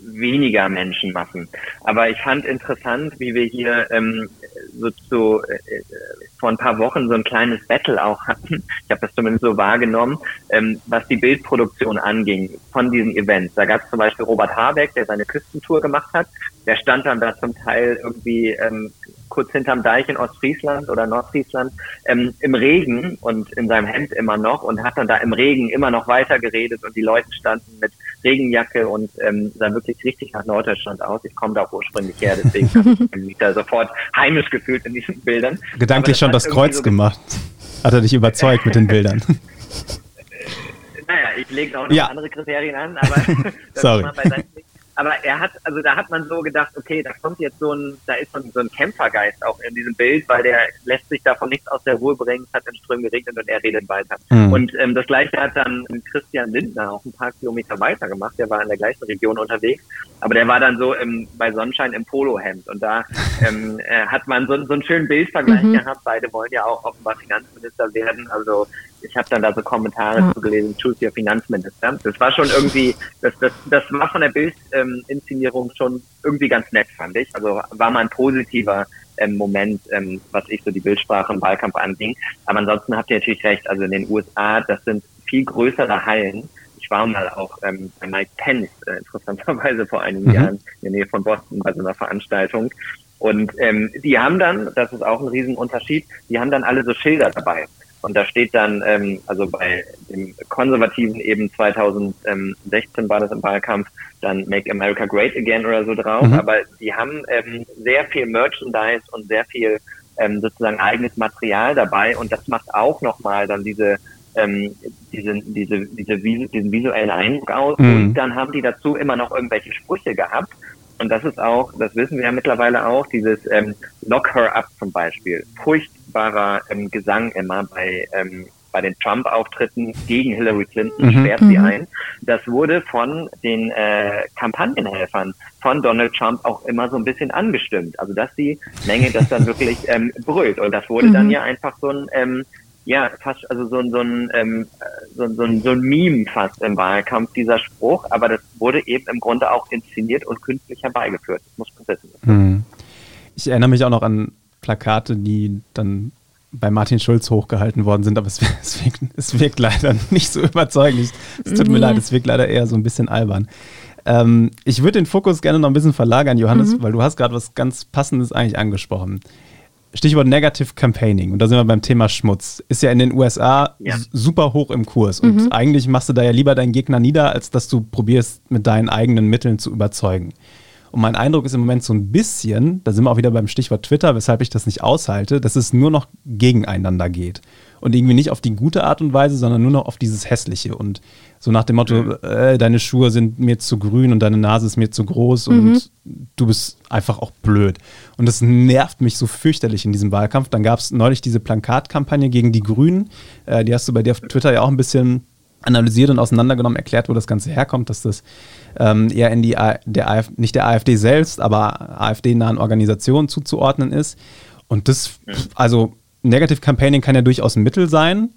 Speaker 3: weniger Menschenmassen. Aber ich fand interessant, wie wir hier ähm, so zu, äh, vor ein paar Wochen so ein kleines Battle auch hatten. Ich habe das zumindest so wahrgenommen, ähm, was die Bildproduktion anging von diesen Events. Da gab es zum Beispiel Robert Habeck, der seine Küstentour gemacht hat. Der stand dann da zum Teil irgendwie ähm, kurz hinterm Deich in Ostfriesland oder Nordfriesland ähm, im Regen und in seinem Hemd immer noch und hat dann da im Regen immer noch weiter geredet und die Leute standen mit Regenjacke und ähm, sah wirklich richtig nach Norddeutschland aus. Ich komme da auch ursprünglich her, deswegen habe ich mich da sofort heimisch gefühlt in diesen Bildern.
Speaker 1: Gedanklich schon das Kreuz so gemacht. Hat er dich überzeugt mit den Bildern?
Speaker 3: naja, ich lege auch noch ja. andere Kriterien an, aber
Speaker 1: das Sorry.
Speaker 3: Aber er hat, also da hat man so gedacht, okay, da kommt jetzt so ein, da ist so ein, so ein Kämpfergeist auch in diesem Bild, weil der lässt sich davon nichts aus der Ruhe bringen, es hat in Strömen geregnet und er redet weiter. Mhm. Und ähm, das gleiche hat dann Christian Lindner auch ein paar Kilometer weiter gemacht, der war in der gleichen Region unterwegs, aber der war dann so im, bei Sonnenschein im Polohemd und da ähm, äh, hat man so, so einen schönen Bildvergleich mhm. gehabt, beide wollen ja auch offenbar Finanzminister werden, also ich habe dann da so Kommentare ja. zugelesen, choose your Finanzminister. Das war schon irgendwie, das, das, das war von der Bildinszenierung ähm, schon irgendwie ganz nett, fand ich. Also war mal ein positiver ähm, Moment, ähm, was ich so die Bildsprache im Wahlkampf anging. Aber ansonsten habt ihr natürlich recht, also in den USA, das sind viel größere Hallen. Ich war mal auch ähm, bei Mike Pence, äh, interessanterweise vor einigen mhm. Jahren in der Nähe von Boston bei so einer Veranstaltung. Und ähm, die haben dann, das ist auch ein Riesenunterschied, die haben dann alle so Schilder dabei. Und da steht dann, ähm, also bei dem Konservativen eben 2016 war das im Wahlkampf, dann Make America Great Again oder so drauf. Mhm. Aber die haben ähm, sehr viel Merchandise und sehr viel ähm, sozusagen eigenes Material dabei. Und das macht auch nochmal dann diese ähm, diese, diese, diese, diesen visuellen Eindruck aus. Mhm. Und dann haben die dazu immer noch irgendwelche Sprüche gehabt. Und das ist auch, das wissen wir ja mittlerweile auch, dieses ähm, Lock Her Up zum Beispiel. Furchtbarer ähm, Gesang immer bei, ähm, bei den Trump-Auftritten gegen Hillary Clinton, mhm. sperrt sie mhm. ein. Das wurde von den äh, Kampagnenhelfern von Donald Trump auch immer so ein bisschen angestimmt. Also dass die Menge das dann wirklich ähm, brüllt. Und das wurde mhm. dann ja einfach so ein ähm, ja, fast, also so, so, ein, ähm, so, so, ein, so ein Meme fast im Wahlkampf, dieser Spruch, aber das wurde eben im Grunde auch inszeniert und künstlich herbeigeführt. Das muss man wissen.
Speaker 1: Mhm. Ich erinnere mich auch noch an Plakate, die dann bei Martin Schulz hochgehalten worden sind, aber es, es, wirkt, es wirkt, leider nicht so überzeugend. Es tut mir leid, es wirkt leider eher so ein bisschen albern. Ähm, ich würde den Fokus gerne noch ein bisschen verlagern, Johannes, mhm. weil du hast gerade was ganz Passendes eigentlich angesprochen. Stichwort Negative Campaigning. Und da sind wir beim Thema Schmutz. Ist ja in den USA ja. super hoch im Kurs. Und mhm. eigentlich machst du da ja lieber deinen Gegner nieder, als dass du probierst, mit deinen eigenen Mitteln zu überzeugen. Und mein Eindruck ist im Moment so ein bisschen, da sind wir auch wieder beim Stichwort Twitter, weshalb ich das nicht aushalte, dass es nur noch gegeneinander geht. Und irgendwie nicht auf die gute Art und Weise, sondern nur noch auf dieses Hässliche. Und so nach dem Motto, mhm. äh, deine Schuhe sind mir zu grün und deine Nase ist mir zu groß mhm. und du bist einfach auch blöd. Und das nervt mich so fürchterlich in diesem Wahlkampf. Dann gab es neulich diese Plakatkampagne gegen die Grünen. Äh, die hast du bei dir auf Twitter ja auch ein bisschen analysiert und auseinandergenommen, erklärt, wo das Ganze herkommt, dass das ähm, eher in die der AfD, nicht der AfD selbst, aber AfD-nahen Organisationen zuzuordnen ist. Und das, also Negative Campaigning kann ja durchaus ein Mittel sein,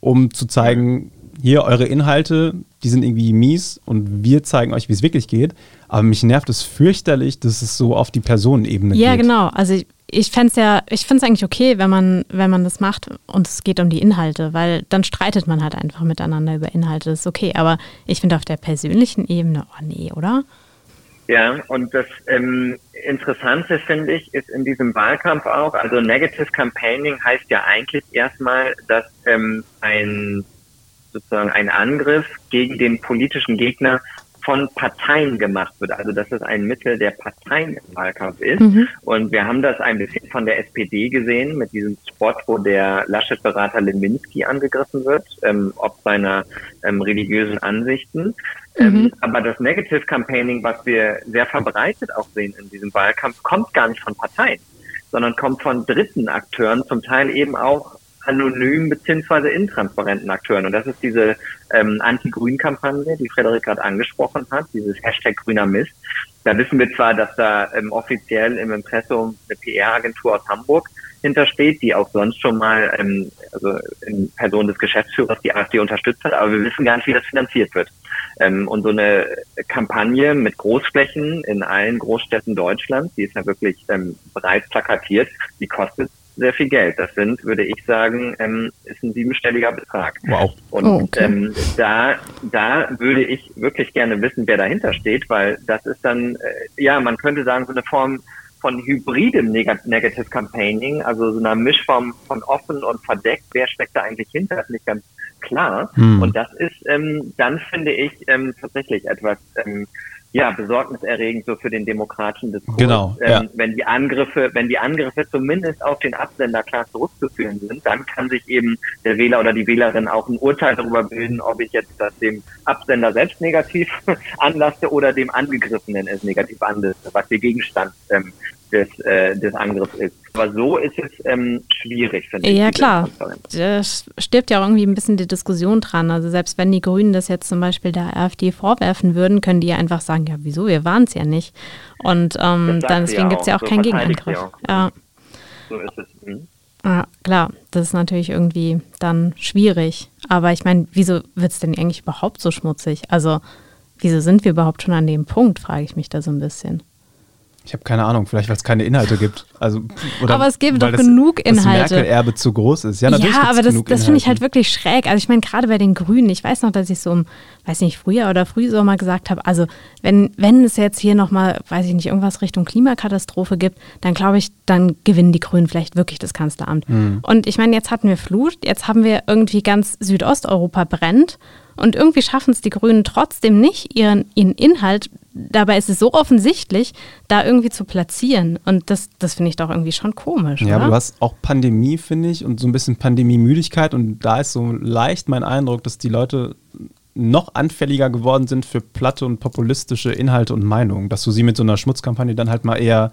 Speaker 1: um zu zeigen, hier eure Inhalte, die sind irgendwie mies und wir zeigen euch, wie es wirklich geht. Aber mich nervt es fürchterlich, dass es so auf die Personenebene
Speaker 2: ja,
Speaker 1: geht.
Speaker 2: Ja, genau. Also ich, ich fände es ja, ich finde es eigentlich okay, wenn man, wenn man das macht und es geht um die Inhalte, weil dann streitet man halt einfach miteinander über Inhalte. Das ist okay. Aber ich finde auf der persönlichen Ebene, oh nee, oder?
Speaker 3: Ja, und das ähm, Interessante finde ich, ist in diesem Wahlkampf auch, also Negative Campaigning heißt ja eigentlich erstmal, dass ähm, ein sozusagen ein Angriff gegen den politischen Gegner von Parteien gemacht wird. Also dass es ein Mittel der Parteien im Wahlkampf ist. Mhm. Und wir haben das ein bisschen von der SPD gesehen mit diesem Spot, wo der Laschet-Berater Leminski angegriffen wird, ähm, ob seiner ähm, religiösen Ansichten. Ähm, mhm. Ähm, aber das Negative Campaigning, was wir sehr verbreitet auch sehen in diesem Wahlkampf, kommt gar nicht von Parteien, sondern kommt von dritten Akteuren, zum Teil eben auch anonymen beziehungsweise intransparenten Akteuren. Und das ist diese ähm, Anti-Grün-Kampagne, die Frederik gerade angesprochen hat, dieses Hashtag grüner Mist. Da wissen wir zwar, dass da ähm, offiziell im Impressum eine PR-Agentur aus Hamburg hintersteht, die auch sonst schon mal, ähm, also in Person des Geschäftsführers die AfD unterstützt hat, aber wir wissen gar nicht, wie das finanziert wird. Ähm, und so eine Kampagne mit Großflächen in allen Großstädten Deutschlands, die ist ja wirklich ähm, bereits plakatiert, die kostet sehr viel Geld. Das sind, würde ich sagen, ähm, ist ein siebenstelliger Betrag.
Speaker 1: Wow.
Speaker 3: Und oh, okay. ähm, da, da würde ich wirklich gerne wissen, wer dahinter steht, weil das ist dann, äh, ja, man könnte sagen, so eine Form von hybridem Neg Negative Campaigning, also so einer Mischform von offen und verdeckt. Wer steckt da eigentlich hinter? ist nicht ganz klar. Hm. Und das ist ähm, dann, finde ich, ähm, tatsächlich etwas, ähm, ja, besorgniserregend so für den demokratischen Diskurs.
Speaker 1: Genau.
Speaker 3: Ähm, ja. Wenn die Angriffe, wenn die Angriffe zumindest auf den Absender klar zurückzuführen sind, dann kann sich eben der Wähler oder die Wählerin auch ein Urteil darüber bilden, ob ich jetzt das dem Absender selbst negativ anlasse oder dem Angegriffenen es negativ anlasse, was der Gegenstand ähm, des, äh, des Angriffs ist. Aber so ist es ähm, schwierig, finde ich.
Speaker 2: Ja, klar. Da stirbt ja auch irgendwie ein bisschen die Diskussion dran. Also selbst wenn die Grünen das jetzt zum Beispiel der AfD vorwerfen würden, können die ja einfach sagen, ja, wieso, wir waren es ja nicht. Und ähm, dann deswegen gibt es ja auch so keinen Gegenangriff. Ja. So ist es. Mhm. Ja, klar, das ist natürlich irgendwie dann schwierig. Aber ich meine, wieso wird es denn eigentlich überhaupt so schmutzig? Also, wieso sind wir überhaupt schon an dem Punkt, frage ich mich da so ein bisschen.
Speaker 1: Ich habe keine Ahnung, vielleicht weil es keine Inhalte gibt. Also,
Speaker 2: aber es gibt doch genug Inhalte. Das
Speaker 1: Merkel-Erbe zu groß ist.
Speaker 2: Ja, natürlich ja aber das, das finde ich halt wirklich schräg. Also ich meine, gerade bei den Grünen, ich weiß noch, dass ich so im, weiß nicht, Frühjahr oder Frühsommer gesagt habe, also wenn, wenn es jetzt hier nochmal, weiß ich nicht, irgendwas Richtung Klimakatastrophe gibt, dann glaube ich, dann gewinnen die Grünen vielleicht wirklich das Kanzleramt. Mhm. Und ich meine, jetzt hatten wir Flut, jetzt haben wir irgendwie ganz Südosteuropa brennt und irgendwie schaffen es die Grünen trotzdem nicht, ihren, ihren Inhalt, dabei ist es so offensichtlich, da irgendwie zu platzieren. Und das, das finde ich doch irgendwie schon komisch.
Speaker 1: Ja, oder? aber du hast auch Pandemie, finde ich, und so ein bisschen Pandemiemüdigkeit. Und da ist so leicht mein Eindruck, dass die Leute noch anfälliger geworden sind für platte und populistische Inhalte und Meinungen, dass du sie mit so einer Schmutzkampagne dann halt mal eher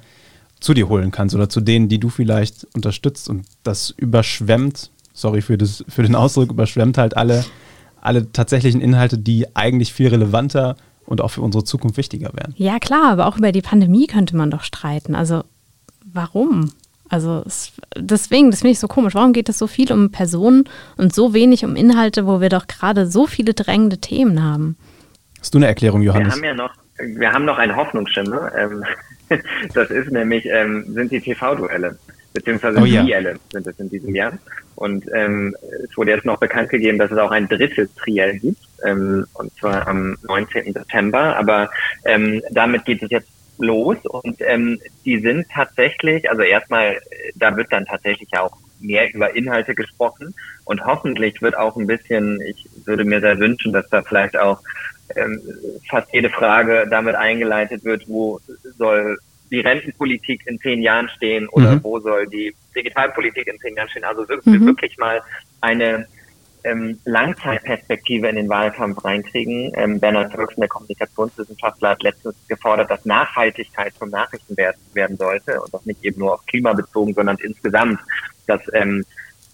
Speaker 1: zu dir holen kannst oder zu denen, die du vielleicht unterstützt. Und das überschwemmt, sorry für, das, für den Ausdruck, überschwemmt halt alle alle tatsächlichen Inhalte, die eigentlich viel relevanter und auch für unsere Zukunft wichtiger wären.
Speaker 2: Ja, klar, aber auch über die Pandemie könnte man doch streiten. Also, warum? Also, es, deswegen, das finde ich so komisch. Warum geht es so viel um Personen und so wenig um Inhalte, wo wir doch gerade so viele drängende Themen haben?
Speaker 1: Hast du eine Erklärung, Johannes?
Speaker 3: Wir haben ja noch, wir haben noch eine Hoffnungsstimme. Ähm, das ist nämlich, ähm, sind die TV-Duelle beziehungsweise oh, ja. Trielle sind es in diesem Jahr. Und ähm, es wurde jetzt noch bekannt gegeben, dass es auch ein drittes Triell gibt, ähm, und zwar am 19. September. Aber ähm, damit geht es jetzt los und ähm, die sind tatsächlich, also erstmal, da wird dann tatsächlich auch mehr über Inhalte gesprochen und hoffentlich wird auch ein bisschen, ich würde mir sehr wünschen, dass da vielleicht auch ähm, fast jede Frage damit eingeleitet wird, wo soll die Rentenpolitik in zehn Jahren stehen oder mhm. wo soll die Digitalpolitik in zehn Jahren stehen. Also wirklich, mhm. wirklich mal eine ähm, Langzeitperspektive in den Wahlkampf reinkriegen. Ähm, Bernhard Türksen, der Kommunikationswissenschaftler, hat letztens gefordert, dass Nachhaltigkeit zum Nachrichtenwert werden sollte und das nicht eben nur auf Klima bezogen, sondern insgesamt, dass ähm,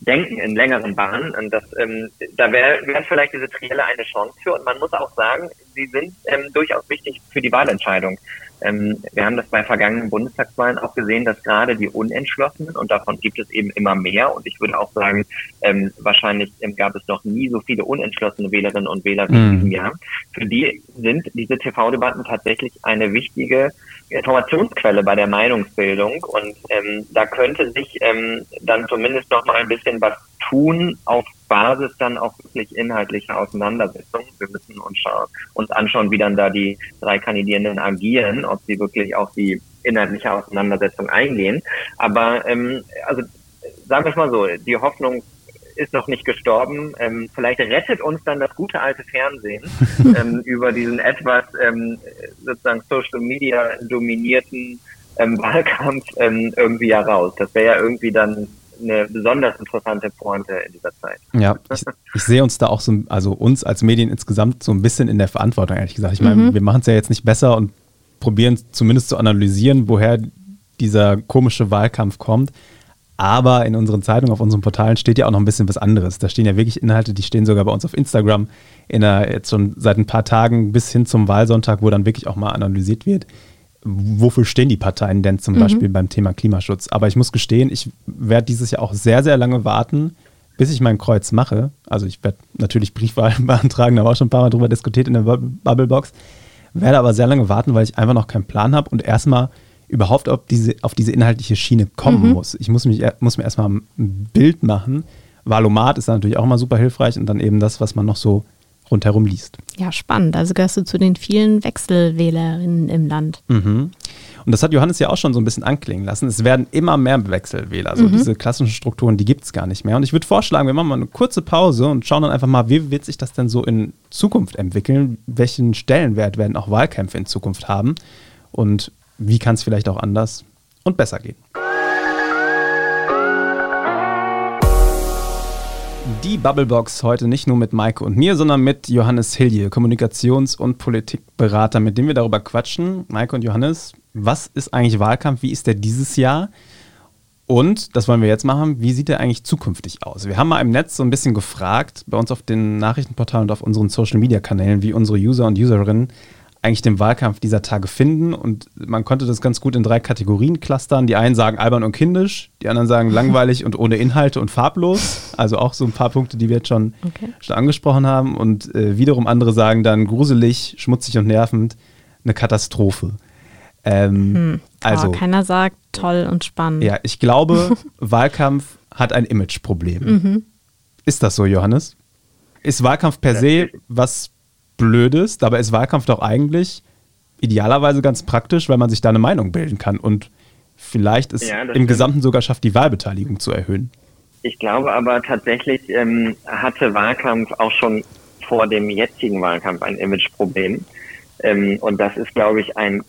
Speaker 3: denken in längeren Bahnen. Und das, ähm, da wäre wär vielleicht diese Trielle eine Chance für. Und man muss auch sagen, sie sind ähm, durchaus wichtig für die Wahlentscheidung. Ähm, wir haben das bei vergangenen Bundestagswahlen auch gesehen, dass gerade die Unentschlossenen, und davon gibt es eben immer mehr, und ich würde auch sagen, ähm, wahrscheinlich ähm, gab es noch nie so viele unentschlossene Wählerinnen und Wähler wie in diesem Jahr, für die sind diese TV-Debatten tatsächlich eine wichtige Informationsquelle bei der Meinungsbildung. Und ähm, da könnte sich ähm, dann zumindest noch mal ein bisschen was tun auf Basis dann auch wirklich inhaltlicher Auseinandersetzung. Wir müssen uns, uns anschauen, wie dann da die drei Kandidierenden agieren, ob sie wirklich auf die inhaltliche Auseinandersetzung eingehen. Aber ähm, also sagen wir es mal so, die Hoffnung ist noch nicht gestorben. Ähm, vielleicht rettet uns dann das gute alte Fernsehen ähm, über diesen etwas ähm, sozusagen Social Media dominierten ähm, Wahlkampf ähm, irgendwie heraus. Das wäre ja irgendwie dann eine besonders interessante Pointe in dieser Zeit.
Speaker 1: Ja, ich, ich, sehe uns da auch so, also uns als Medien insgesamt so ein bisschen in der Verantwortung, ehrlich gesagt. Ich meine, mhm. wir machen es ja jetzt nicht besser und probieren zumindest zu analysieren, woher dieser komische Wahlkampf kommt. Aber in unseren Zeitungen, auf unseren Portalen steht ja auch noch ein bisschen was anderes. Da stehen ja wirklich Inhalte, die stehen sogar bei uns auf Instagram in einer, jetzt schon seit ein paar Tagen bis hin zum Wahlsonntag, wo dann wirklich auch mal analysiert wird, wofür stehen die Parteien denn zum mhm. Beispiel beim Thema Klimaschutz. Aber ich muss gestehen, ich werde dieses Jahr auch sehr, sehr lange warten, bis ich mein Kreuz mache. Also ich werde natürlich Briefwahl beantragen, da haben wir auch schon ein paar Mal drüber diskutiert in der Bubblebox. Werde aber sehr lange warten, weil ich einfach noch keinen Plan habe und erstmal überhaupt auf diese, auf diese inhaltliche Schiene kommen mhm. muss. Ich muss, mich, muss mir erstmal ein Bild machen. Valomat ist natürlich auch mal super hilfreich und dann eben das, was man noch so rundherum liest.
Speaker 2: Ja, spannend. Also gehörst du zu den vielen Wechselwählerinnen im Land.
Speaker 1: Mhm. Und das hat Johannes ja auch schon so ein bisschen anklingen lassen. Es werden immer mehr Wechselwähler. Also mhm. diese klassischen Strukturen, die gibt es gar nicht mehr. Und ich würde vorschlagen, wir machen mal eine kurze Pause und schauen dann einfach mal, wie wird sich das denn so in Zukunft entwickeln? Welchen Stellenwert werden auch Wahlkämpfe in Zukunft haben? Und wie kann es vielleicht auch anders und besser gehen? Die Bubblebox heute nicht nur mit Maike und mir, sondern mit Johannes Hilje, Kommunikations- und Politikberater, mit dem wir darüber quatschen. Maike und Johannes, was ist eigentlich Wahlkampf? Wie ist der dieses Jahr? Und, das wollen wir jetzt machen, wie sieht der eigentlich zukünftig aus? Wir haben mal im Netz so ein bisschen gefragt, bei uns auf den Nachrichtenportalen und auf unseren Social-Media-Kanälen, wie unsere User und Userinnen eigentlich den Wahlkampf dieser Tage finden. Und man konnte das ganz gut in drei Kategorien clustern. Die einen sagen albern und kindisch, die anderen sagen langweilig und ohne Inhalte und farblos. Also auch so ein paar Punkte, die wir jetzt schon, okay. schon angesprochen haben. Und äh, wiederum andere sagen dann gruselig, schmutzig und nervend, eine Katastrophe.
Speaker 2: Ähm, hm. also, oh, keiner sagt toll und spannend.
Speaker 1: Ja, ich glaube, Wahlkampf hat ein Imageproblem. Mhm. Ist das so, Johannes? Ist Wahlkampf per se was Blödes. Dabei ist Wahlkampf doch eigentlich idealerweise ganz praktisch, weil man sich da eine Meinung bilden kann und vielleicht es ja, im stimmt. Gesamten sogar schafft, die Wahlbeteiligung zu erhöhen.
Speaker 3: Ich glaube aber tatsächlich ähm, hatte Wahlkampf auch schon vor dem jetzigen Wahlkampf ein Imageproblem. Ähm, und das ist, glaube ich, ein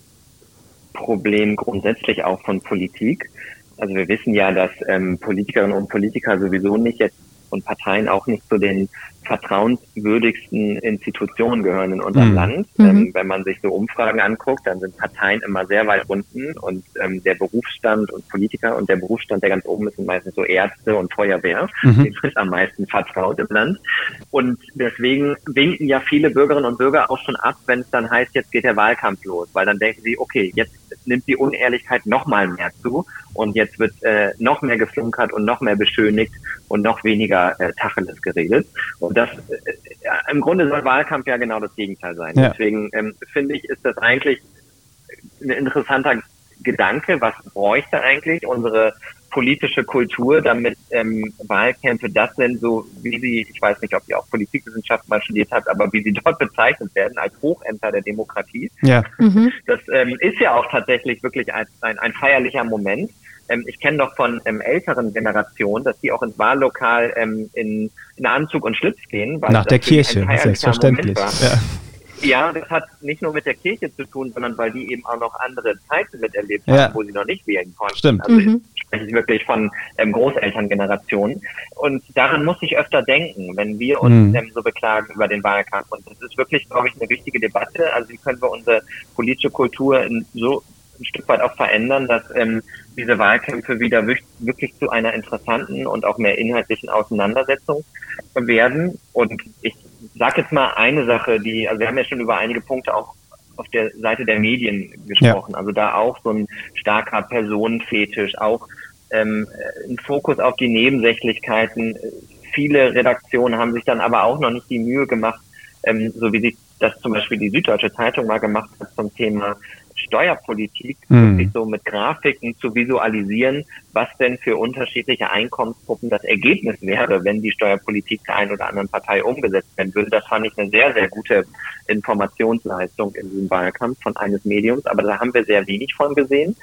Speaker 3: Problem grundsätzlich auch von Politik. Also wir wissen ja, dass ähm, Politikerinnen und Politiker sowieso nicht jetzt und Parteien auch nicht zu den vertrauenswürdigsten Institutionen gehören in unserem mhm. Land. Mhm. Ähm, wenn man sich so Umfragen anguckt, dann sind Parteien immer sehr weit unten und ähm, der Berufsstand und Politiker und der Berufsstand, der ganz oben ist, sind meistens so Ärzte und Feuerwehr. Mhm. Dem ist am meisten vertraut im Land. Und deswegen winken ja viele Bürgerinnen und Bürger auch schon ab, wenn es dann heißt, jetzt geht der Wahlkampf los, weil dann denken sie, okay, jetzt nimmt die Unehrlichkeit noch mal mehr zu und jetzt wird äh, noch mehr geflunkert und noch mehr beschönigt und noch weniger äh, Tacheles geredet. Und das äh, im Grunde soll Wahlkampf ja genau das Gegenteil sein. Ja. Deswegen ähm, finde ich, ist das eigentlich ein interessanter Gedanke, was bräuchte eigentlich unsere politische Kultur, damit ähm, Wahlkämpfe das sind, so wie sie, ich weiß nicht, ob ihr auch Politikwissenschaft mal studiert habt, aber wie sie dort bezeichnet werden als Hochämter der Demokratie. Ja. Mhm. Das ähm, ist ja auch tatsächlich wirklich ein, ein, ein feierlicher Moment. Ähm, ich kenne doch von ähm, älteren Generationen, dass die auch ins Wahllokal ähm, in, in Anzug und Schlitz gehen.
Speaker 1: Nach der Kirche, selbstverständlich.
Speaker 3: Ja. Ja, das hat nicht nur mit der Kirche zu tun, sondern weil die eben auch noch andere Zeiten miterlebt haben, ja. wo sie noch nicht wählen konnten.
Speaker 1: Stimmt.
Speaker 3: Also mhm. ich spreche wirklich von ähm, Großelterngenerationen. Und daran muss ich öfter denken, wenn wir uns mhm. ähm, so beklagen über den Wahlkampf. Und das ist wirklich, glaube ich, eine wichtige Debatte. Also wie können wir unsere politische Kultur in so ein Stück weit auch verändern, dass ähm, diese Wahlkämpfe wieder wirklich zu einer interessanten und auch mehr inhaltlichen Auseinandersetzung werden. Und ich sage jetzt mal eine Sache, die, also wir haben ja schon über einige Punkte auch auf der Seite der Medien gesprochen. Ja. Also da auch so ein starker Personenfetisch, auch ähm, ein Fokus auf die Nebensächlichkeiten. Viele Redaktionen haben sich dann aber auch noch nicht die Mühe gemacht, ähm, so wie sich das zum Beispiel die Süddeutsche Zeitung mal gemacht hat zum Thema Steuerpolitik, mhm. wirklich so mit Grafiken zu visualisieren, was denn für unterschiedliche Einkommensgruppen das Ergebnis wäre, wenn die Steuerpolitik der einen oder anderen Partei umgesetzt werden würde. Das fand ich eine sehr, sehr gute Informationsleistung in diesem Wahlkampf von eines Mediums, aber da haben wir sehr wenig von gesehen.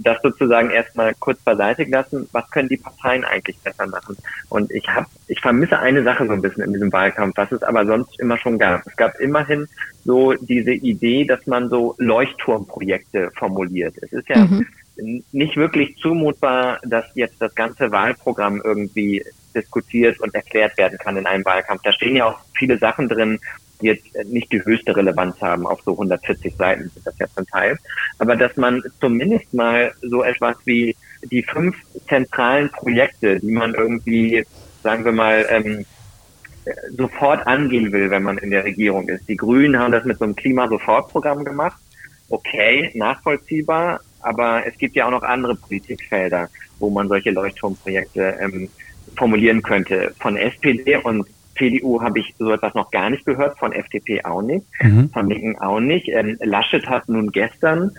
Speaker 3: Das sozusagen erstmal kurz beiseite lassen, was können die Parteien eigentlich besser machen? Und ich habe, ich vermisse eine Sache so ein bisschen in diesem Wahlkampf, was es aber sonst immer schon gab. Es gab immerhin so diese Idee, dass man so Leuchtturmprojekte formuliert. Es ist ja mhm nicht wirklich zumutbar, dass jetzt das ganze Wahlprogramm irgendwie diskutiert und erklärt werden kann in einem Wahlkampf. Da stehen ja auch viele Sachen drin, die jetzt nicht die höchste Relevanz haben. Auf so 140 Seiten sind das ja zum Teil. Aber dass man zumindest mal so etwas wie die fünf zentralen Projekte, die man irgendwie, sagen wir mal, ähm, sofort angehen will, wenn man in der Regierung ist. Die Grünen haben das mit so einem Klima-Sofort-Programm gemacht. Okay, nachvollziehbar, aber es gibt ja auch noch andere Politikfelder, wo man solche Leuchtturmprojekte ähm, formulieren könnte. Von SPD und CDU habe ich so etwas noch gar nicht gehört, von FDP auch nicht, mhm. von Linken auch nicht. Ähm, Laschet hat nun gestern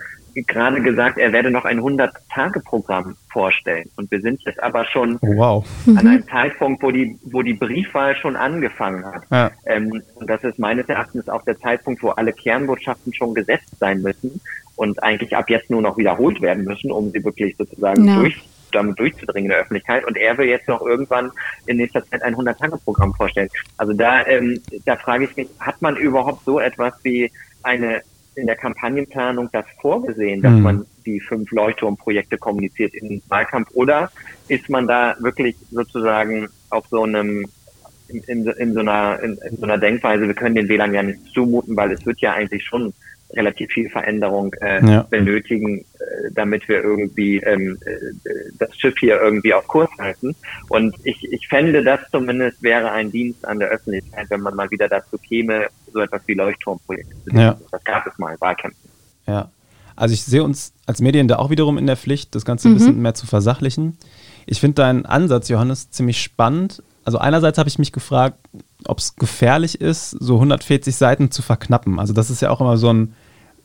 Speaker 3: gerade gesagt, er werde noch ein 100-Tage-Programm vorstellen. Und wir sind jetzt aber schon
Speaker 1: oh, wow.
Speaker 3: an einem mhm. Zeitpunkt, wo die, wo die Briefwahl schon angefangen hat. Ja. Ähm, und das ist meines Erachtens auch der Zeitpunkt, wo alle Kernbotschaften schon gesetzt sein müssen und eigentlich ab jetzt nur noch wiederholt werden müssen, um sie wirklich sozusagen ja. durch, damit durchzudringen in der Öffentlichkeit. Und er will jetzt noch irgendwann in nächster Zeit ein 100-Tage-Programm vorstellen. Also da, ähm, da frage ich mich, hat man überhaupt so etwas wie eine in der Kampagnenplanung das vorgesehen, dass mhm. man die fünf Leuchtturmprojekte kommuniziert in Wahlkampf oder ist man da wirklich sozusagen auf so einem in, in, in so einer in, in so einer Denkweise, wir können den Wählern ja nicht zumuten, weil es wird ja eigentlich schon relativ viel Veränderung äh, ja. benötigen, äh, damit wir irgendwie ähm, äh, das Schiff hier irgendwie auf Kurs halten. Und ich, ich fände, das zumindest wäre ein Dienst an der Öffentlichkeit, wenn man mal wieder dazu käme, so etwas wie Leuchtturmprojekte zu ja. Das gab es mal in Wahlkämpfen.
Speaker 1: Ja. Also ich sehe uns als Medien da auch wiederum in der Pflicht, das Ganze ein mhm. bisschen mehr zu versachlichen. Ich finde deinen Ansatz, Johannes, ziemlich spannend. Also einerseits habe ich mich gefragt, ob es gefährlich ist, so 140 Seiten zu verknappen. Also das ist ja auch immer so ein,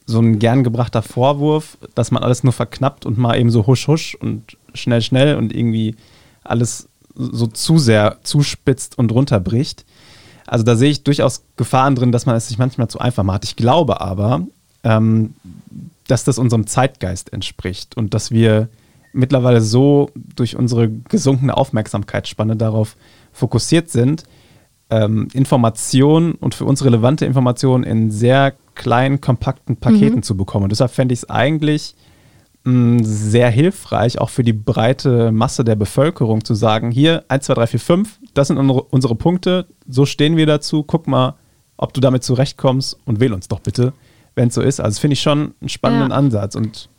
Speaker 1: so ein gern gebrachter Vorwurf, dass man alles nur verknappt und mal eben so husch husch und schnell schnell und irgendwie alles so zu sehr zuspitzt und runterbricht. Also da sehe ich durchaus Gefahren drin, dass man es sich manchmal zu einfach macht. Ich glaube aber, ähm, dass das unserem Zeitgeist entspricht und dass wir mittlerweile so durch unsere gesunkene Aufmerksamkeitsspanne darauf fokussiert sind, ähm, Informationen und für uns relevante Informationen in sehr kleinen, kompakten Paketen mhm. zu bekommen. Und deshalb fände ich es eigentlich mh, mm, sehr hilfreich, auch für die breite Masse der Bevölkerung zu sagen, hier 1, 2, 3, 4, 5, das sind unsere, unsere Punkte, so stehen wir dazu, guck mal, ob du damit zurechtkommst und wähl uns doch bitte, wenn es so ist. Also finde ich schon einen spannenden ja. Ansatz und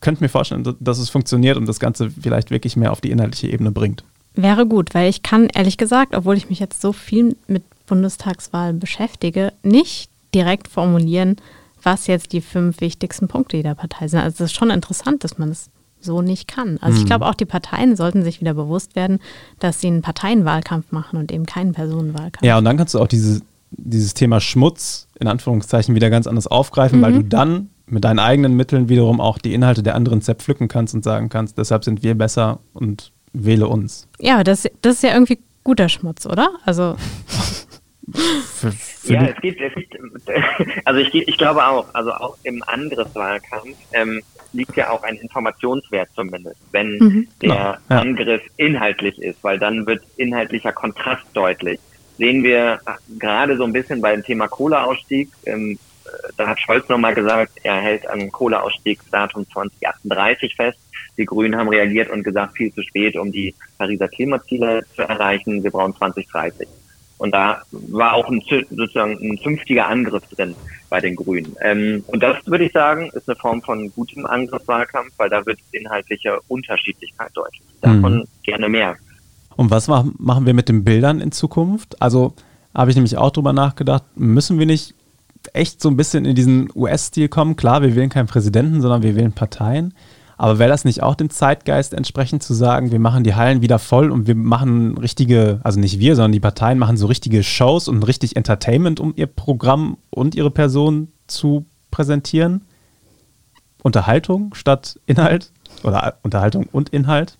Speaker 1: könnte mir vorstellen, dass es funktioniert und das Ganze vielleicht wirklich mehr auf die inhaltliche Ebene bringt.
Speaker 2: Wäre gut, weil ich kann ehrlich gesagt, obwohl ich mich jetzt so viel mit Bundestagswahlen beschäftige, nicht direkt formulieren, was jetzt die fünf wichtigsten Punkte jeder Partei sind. Also es ist schon interessant, dass man es so nicht kann. Also ich mhm. glaube, auch die Parteien sollten sich wieder bewusst werden, dass sie einen Parteienwahlkampf machen und eben keinen Personenwahlkampf.
Speaker 1: Ja, und dann kannst du auch diese, dieses Thema Schmutz in Anführungszeichen wieder ganz anders aufgreifen, mhm. weil du dann mit deinen eigenen Mitteln wiederum auch die Inhalte der anderen zerpflücken kannst und sagen kannst, deshalb sind wir besser und wähle uns.
Speaker 2: Ja, das, das ist ja irgendwie guter Schmutz, oder? Also.
Speaker 3: für, für ja, es gibt, es gibt, also ich, ich glaube auch, also auch im Angriffswahlkampf ähm, liegt ja auch ein Informationswert zumindest, wenn mhm. der ja. Angriff inhaltlich ist, weil dann wird inhaltlicher Kontrast deutlich. Sehen wir gerade so ein bisschen beim Thema Kohleausstieg, ähm, da hat Scholz nochmal gesagt, er hält am Kohleausstiegsdatum 2038 fest. Die Grünen haben reagiert und gesagt, viel zu spät, um die Pariser Klimaziele zu erreichen. Wir brauchen 2030. Und da war auch ein, sozusagen ein fünftiger Angriff drin bei den Grünen. Ähm, und das würde ich sagen, ist eine Form von gutem Angriffswahlkampf, weil da wird inhaltliche Unterschiedlichkeit deutlich. Davon mhm. gerne mehr.
Speaker 1: Und was machen wir mit den Bildern in Zukunft? Also habe ich nämlich auch drüber nachgedacht, müssen wir nicht echt so ein bisschen in diesen US-Stil kommen? Klar, wir wählen keinen Präsidenten, sondern wir wählen Parteien. Aber wäre das nicht auch dem Zeitgeist entsprechend zu sagen, wir machen die Hallen wieder voll und wir machen richtige, also nicht wir, sondern die Parteien machen so richtige Shows und richtig Entertainment, um ihr Programm und ihre Person zu präsentieren? Unterhaltung statt Inhalt oder Unterhaltung und Inhalt?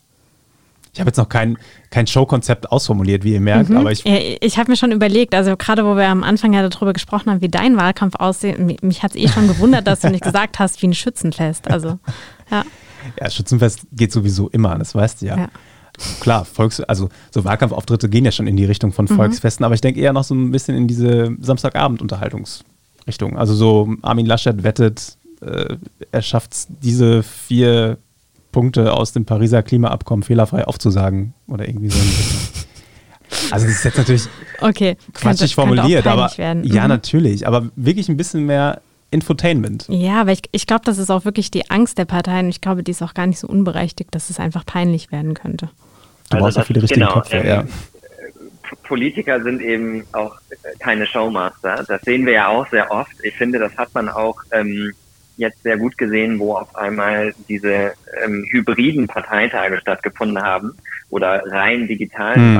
Speaker 1: Ich habe jetzt noch kein, kein Showkonzept ausformuliert, wie ihr merkt,
Speaker 2: mhm.
Speaker 1: aber ich.
Speaker 2: Ich habe mir schon überlegt, also gerade wo wir am Anfang ja darüber gesprochen haben, wie dein Wahlkampf aussieht, mich, mich hat es eh schon gewundert, dass du nicht gesagt hast, wie ein Schützenfest. Also, ja.
Speaker 1: Ja, Schützenfest geht sowieso immer, das weißt du ja. ja. Klar, Volks, also so Wahlkampfauftritte gehen ja schon in die Richtung von mhm. Volksfesten, mhm. aber ich denke eher noch so ein bisschen in diese Samstagabend-Unterhaltungsrichtung. Also so Armin Laschet wettet, äh, er schafft diese vier Punkte aus dem Pariser Klimaabkommen fehlerfrei aufzusagen oder irgendwie so. Also das ist jetzt natürlich
Speaker 2: okay.
Speaker 1: quatschig könnte, formuliert, könnte aber werden. ja, mhm. natürlich, aber wirklich ein bisschen mehr Infotainment.
Speaker 2: Ja, aber ich, ich glaube, das ist auch wirklich die Angst der Parteien. Ich glaube, die ist auch gar nicht so unberechtigt, dass es einfach peinlich werden könnte.
Speaker 1: Du also brauchst auch viele richtige genau, Köpfe, ähm, ja.
Speaker 3: Politiker sind eben auch keine Showmaster. Das sehen wir ja auch sehr oft. Ich finde, das hat man auch ähm, jetzt sehr gut gesehen, wo auf einmal diese ähm, hybriden Parteitage stattgefunden haben oder rein digitalen mhm.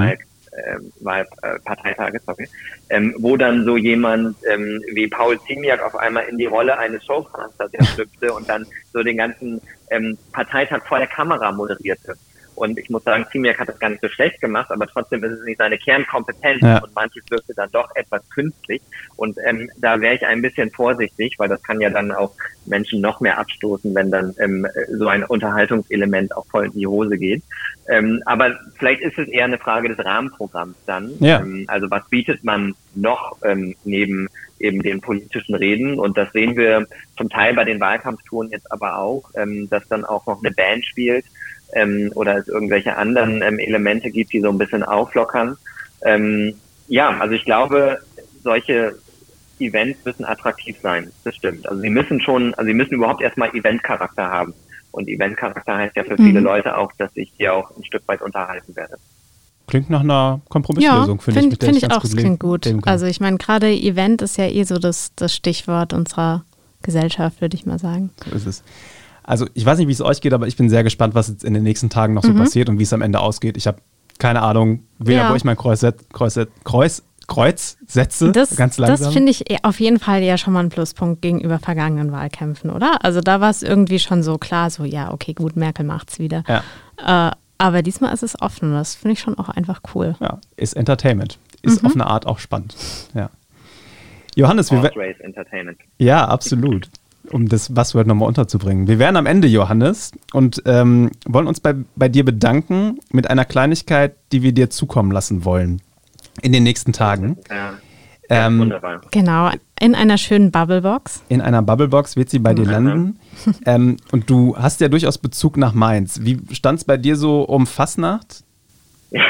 Speaker 3: Wahl, äh, Wahlparteitage, sorry, ähm, wo dann so jemand ähm, wie Paul Ziemiak auf einmal in die Rolle eines Showmasters schlüpfte und dann so den ganzen ähm, Parteitag vor der Kamera moderierte. Und ich muss sagen, Ziemiak hat das gar nicht so schlecht gemacht, aber trotzdem ist es nicht seine Kernkompetenz ja. und manches wirkte dann doch etwas künstlich. Und ähm, da wäre ich ein bisschen vorsichtig, weil das kann ja dann auch Menschen noch mehr abstoßen, wenn dann ähm, so ein Unterhaltungselement auch voll in die Hose geht. Ähm, aber vielleicht ist es eher eine Frage des Rahmenprogramms dann. Ja. Ähm, also was bietet man noch ähm, neben eben den politischen Reden? Und das sehen wir zum Teil bei den Wahlkampftouren jetzt aber auch, ähm, dass dann auch noch eine Band spielt ähm, oder es irgendwelche anderen ähm, Elemente gibt, die so ein bisschen auflockern. Ähm, ja, also ich glaube, solche Events müssen attraktiv sein. Das stimmt. Also sie müssen schon, also sie müssen überhaupt erstmal Eventcharakter haben. Und Eventcharakter heißt ja für viele mhm. Leute auch, dass ich hier auch ein Stück weit unterhalten werde.
Speaker 1: Klingt nach einer Kompromisslösung,
Speaker 2: ja, finde find, ich. Finde ich auch, es klingt gut. Also ich meine, gerade Event ist ja eh so das, das Stichwort unserer Gesellschaft, würde ich mal sagen.
Speaker 1: So ist es. Also ich weiß nicht, wie es euch geht, aber ich bin sehr gespannt, was jetzt in den nächsten Tagen noch so mhm. passiert und wie es am Ende ausgeht. Ich habe keine Ahnung, weder ja. wo ich mein Kreuz, Kreuz, Kreuz, Kreuz setze,
Speaker 2: das, ganz langsam. Das finde ich auf jeden Fall ja schon mal ein Pluspunkt gegenüber vergangenen Wahlkämpfen, oder? Also da war es irgendwie schon so klar, so ja, okay, gut, Merkel macht's wieder. Ja. Äh, aber diesmal ist es offen. Das finde ich schon auch einfach cool.
Speaker 1: Ja, ist Entertainment. Ist mhm. auf eine Art auch spannend. Ja. Johannes, wir. Entertainment. Ja, absolut um das Buzzword nochmal unterzubringen. Wir wären am Ende, Johannes, und ähm, wollen uns bei, bei dir bedanken mit einer Kleinigkeit, die wir dir zukommen lassen wollen in den nächsten Tagen. Ja.
Speaker 2: Ähm, wunderbar. Genau, in einer schönen Bubblebox.
Speaker 1: In einer Bubblebox wird sie bei dir landen. ähm, und du hast ja durchaus Bezug nach Mainz. Wie stand es bei dir so um Fasnacht?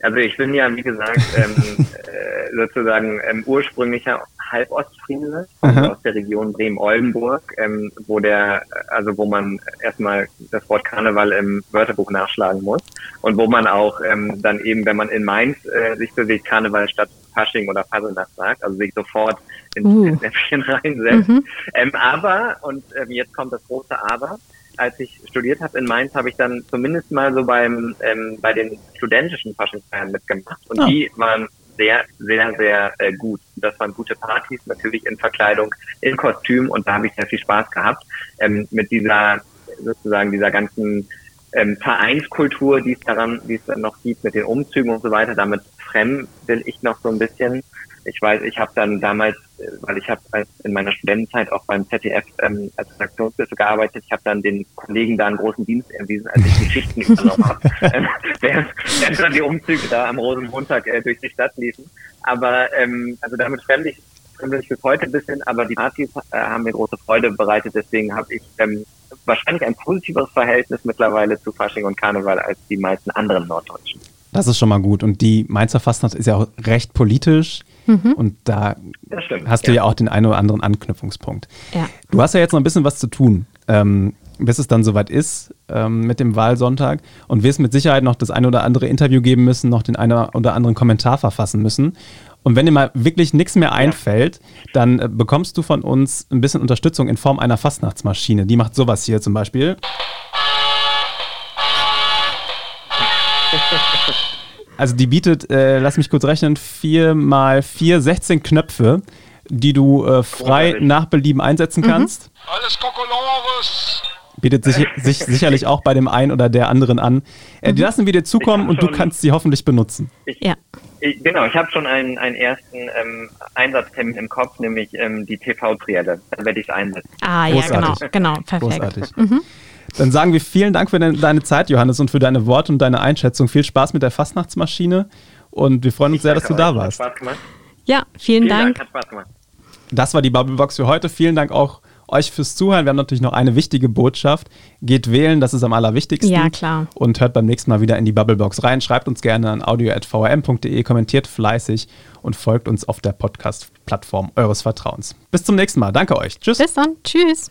Speaker 3: Also ich bin ja, wie gesagt, ähm, äh, sozusagen ähm, ursprünglicher Halbostfriese, also aus der Region Bremen-Oldenburg, ähm, wo der, also wo man erstmal das Wort Karneval im Wörterbuch nachschlagen muss und wo man auch ähm, dann eben, wenn man in Mainz äh, sich bewegt, Karneval statt Fasching oder Faselnacht sagt, also sich sofort ins uh. Näpfchen reinsetzt. Mhm. Ähm, aber, und ähm, jetzt kommt das große Aber, als ich studiert habe in Mainz, habe ich dann zumindest mal so beim ähm, bei den studentischen Faschingsfeiern mitgemacht und oh. die waren sehr, sehr, sehr äh, gut. Das waren gute Partys, natürlich in Verkleidung, in Kostüm und da habe ich sehr viel Spaß gehabt ähm, mit dieser sozusagen dieser ganzen ähm, Vereinskultur, die es daran, die es dann noch gibt, mit den Umzügen und so weiter. Damit fremd will ich noch so ein bisschen. Ich weiß, ich habe dann damals, weil ich habe in meiner Studentenzeit auch beim ZDF ähm, als Redaktionsbüsse gearbeitet, ich habe dann den Kollegen da einen großen Dienst erwiesen, als ich die Schichten übernommen habe, ähm, während, während dann die Umzüge da am Rosenmontag äh, durch die Stadt liefen. Aber ähm, also damit fremde ich, fremde ich bis heute ein bisschen, aber die Partys äh, haben mir große Freude bereitet, deswegen habe ich ähm, wahrscheinlich ein positiveres Verhältnis mittlerweile zu Fasching und Karneval als die meisten anderen Norddeutschen.
Speaker 1: Das ist schon mal gut. Und die Mainzer Fastnacht ist ja auch recht politisch. Mhm. Und da stimmt, hast du ja. ja. auch den einen oder anderen Anknüpfungspunkt. Ja. Du hast ja jetzt noch ein bisschen was zu tun, ähm, bis es dann soweit ist ähm, mit dem Wahlsonntag. Und wirst mit Sicherheit noch das eine oder andere Interview geben müssen, noch den einen oder anderen Kommentar verfassen müssen. Und wenn dir mal wirklich nichts mehr einfällt, dann äh, bekommst du von uns ein bisschen Unterstützung in Form einer Fastnachtsmaschine. Die macht sowas hier zum Beispiel. Also die bietet, äh, lass mich kurz rechnen, 4 mal 4, 16 Knöpfe, die du äh, frei oh, nach Belieben einsetzen mhm. kannst. Alles Kokolores! Bietet sich, sich, sicherlich auch bei dem einen oder der anderen an. Äh, die mhm. lassen wir dir zukommen und du kannst sie hoffentlich benutzen.
Speaker 3: Ich, ja. Ich, genau, ich habe schon einen, einen ersten ähm, Einsatztermin im Kopf, nämlich ähm, die TV-Trielle. Dann werde ich es einsetzen.
Speaker 4: Ah ja, genau, genau, perfekt. Großartig.
Speaker 1: Dann sagen wir vielen Dank für deine Zeit, Johannes, und für deine Worte und deine Einschätzung. Viel Spaß mit der Fastnachtsmaschine und wir freuen uns ich sehr, dass du da warst. Hat Spaß
Speaker 4: gemacht. Ja, vielen, vielen Dank. Dank. Hat Spaß gemacht.
Speaker 1: Das war die Bubblebox für heute. Vielen Dank auch euch fürs Zuhören. Wir haben natürlich noch eine wichtige Botschaft. Geht wählen, das ist am allerwichtigsten.
Speaker 4: Ja, klar.
Speaker 1: Und hört beim nächsten Mal wieder in die Bubblebox rein. Schreibt uns gerne an audio.vrm.de, kommentiert fleißig und folgt uns auf der Podcast-Plattform eures Vertrauens. Bis zum nächsten Mal. Danke euch. Tschüss.
Speaker 4: Bis dann. Tschüss.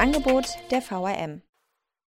Speaker 5: Angebot der VRM.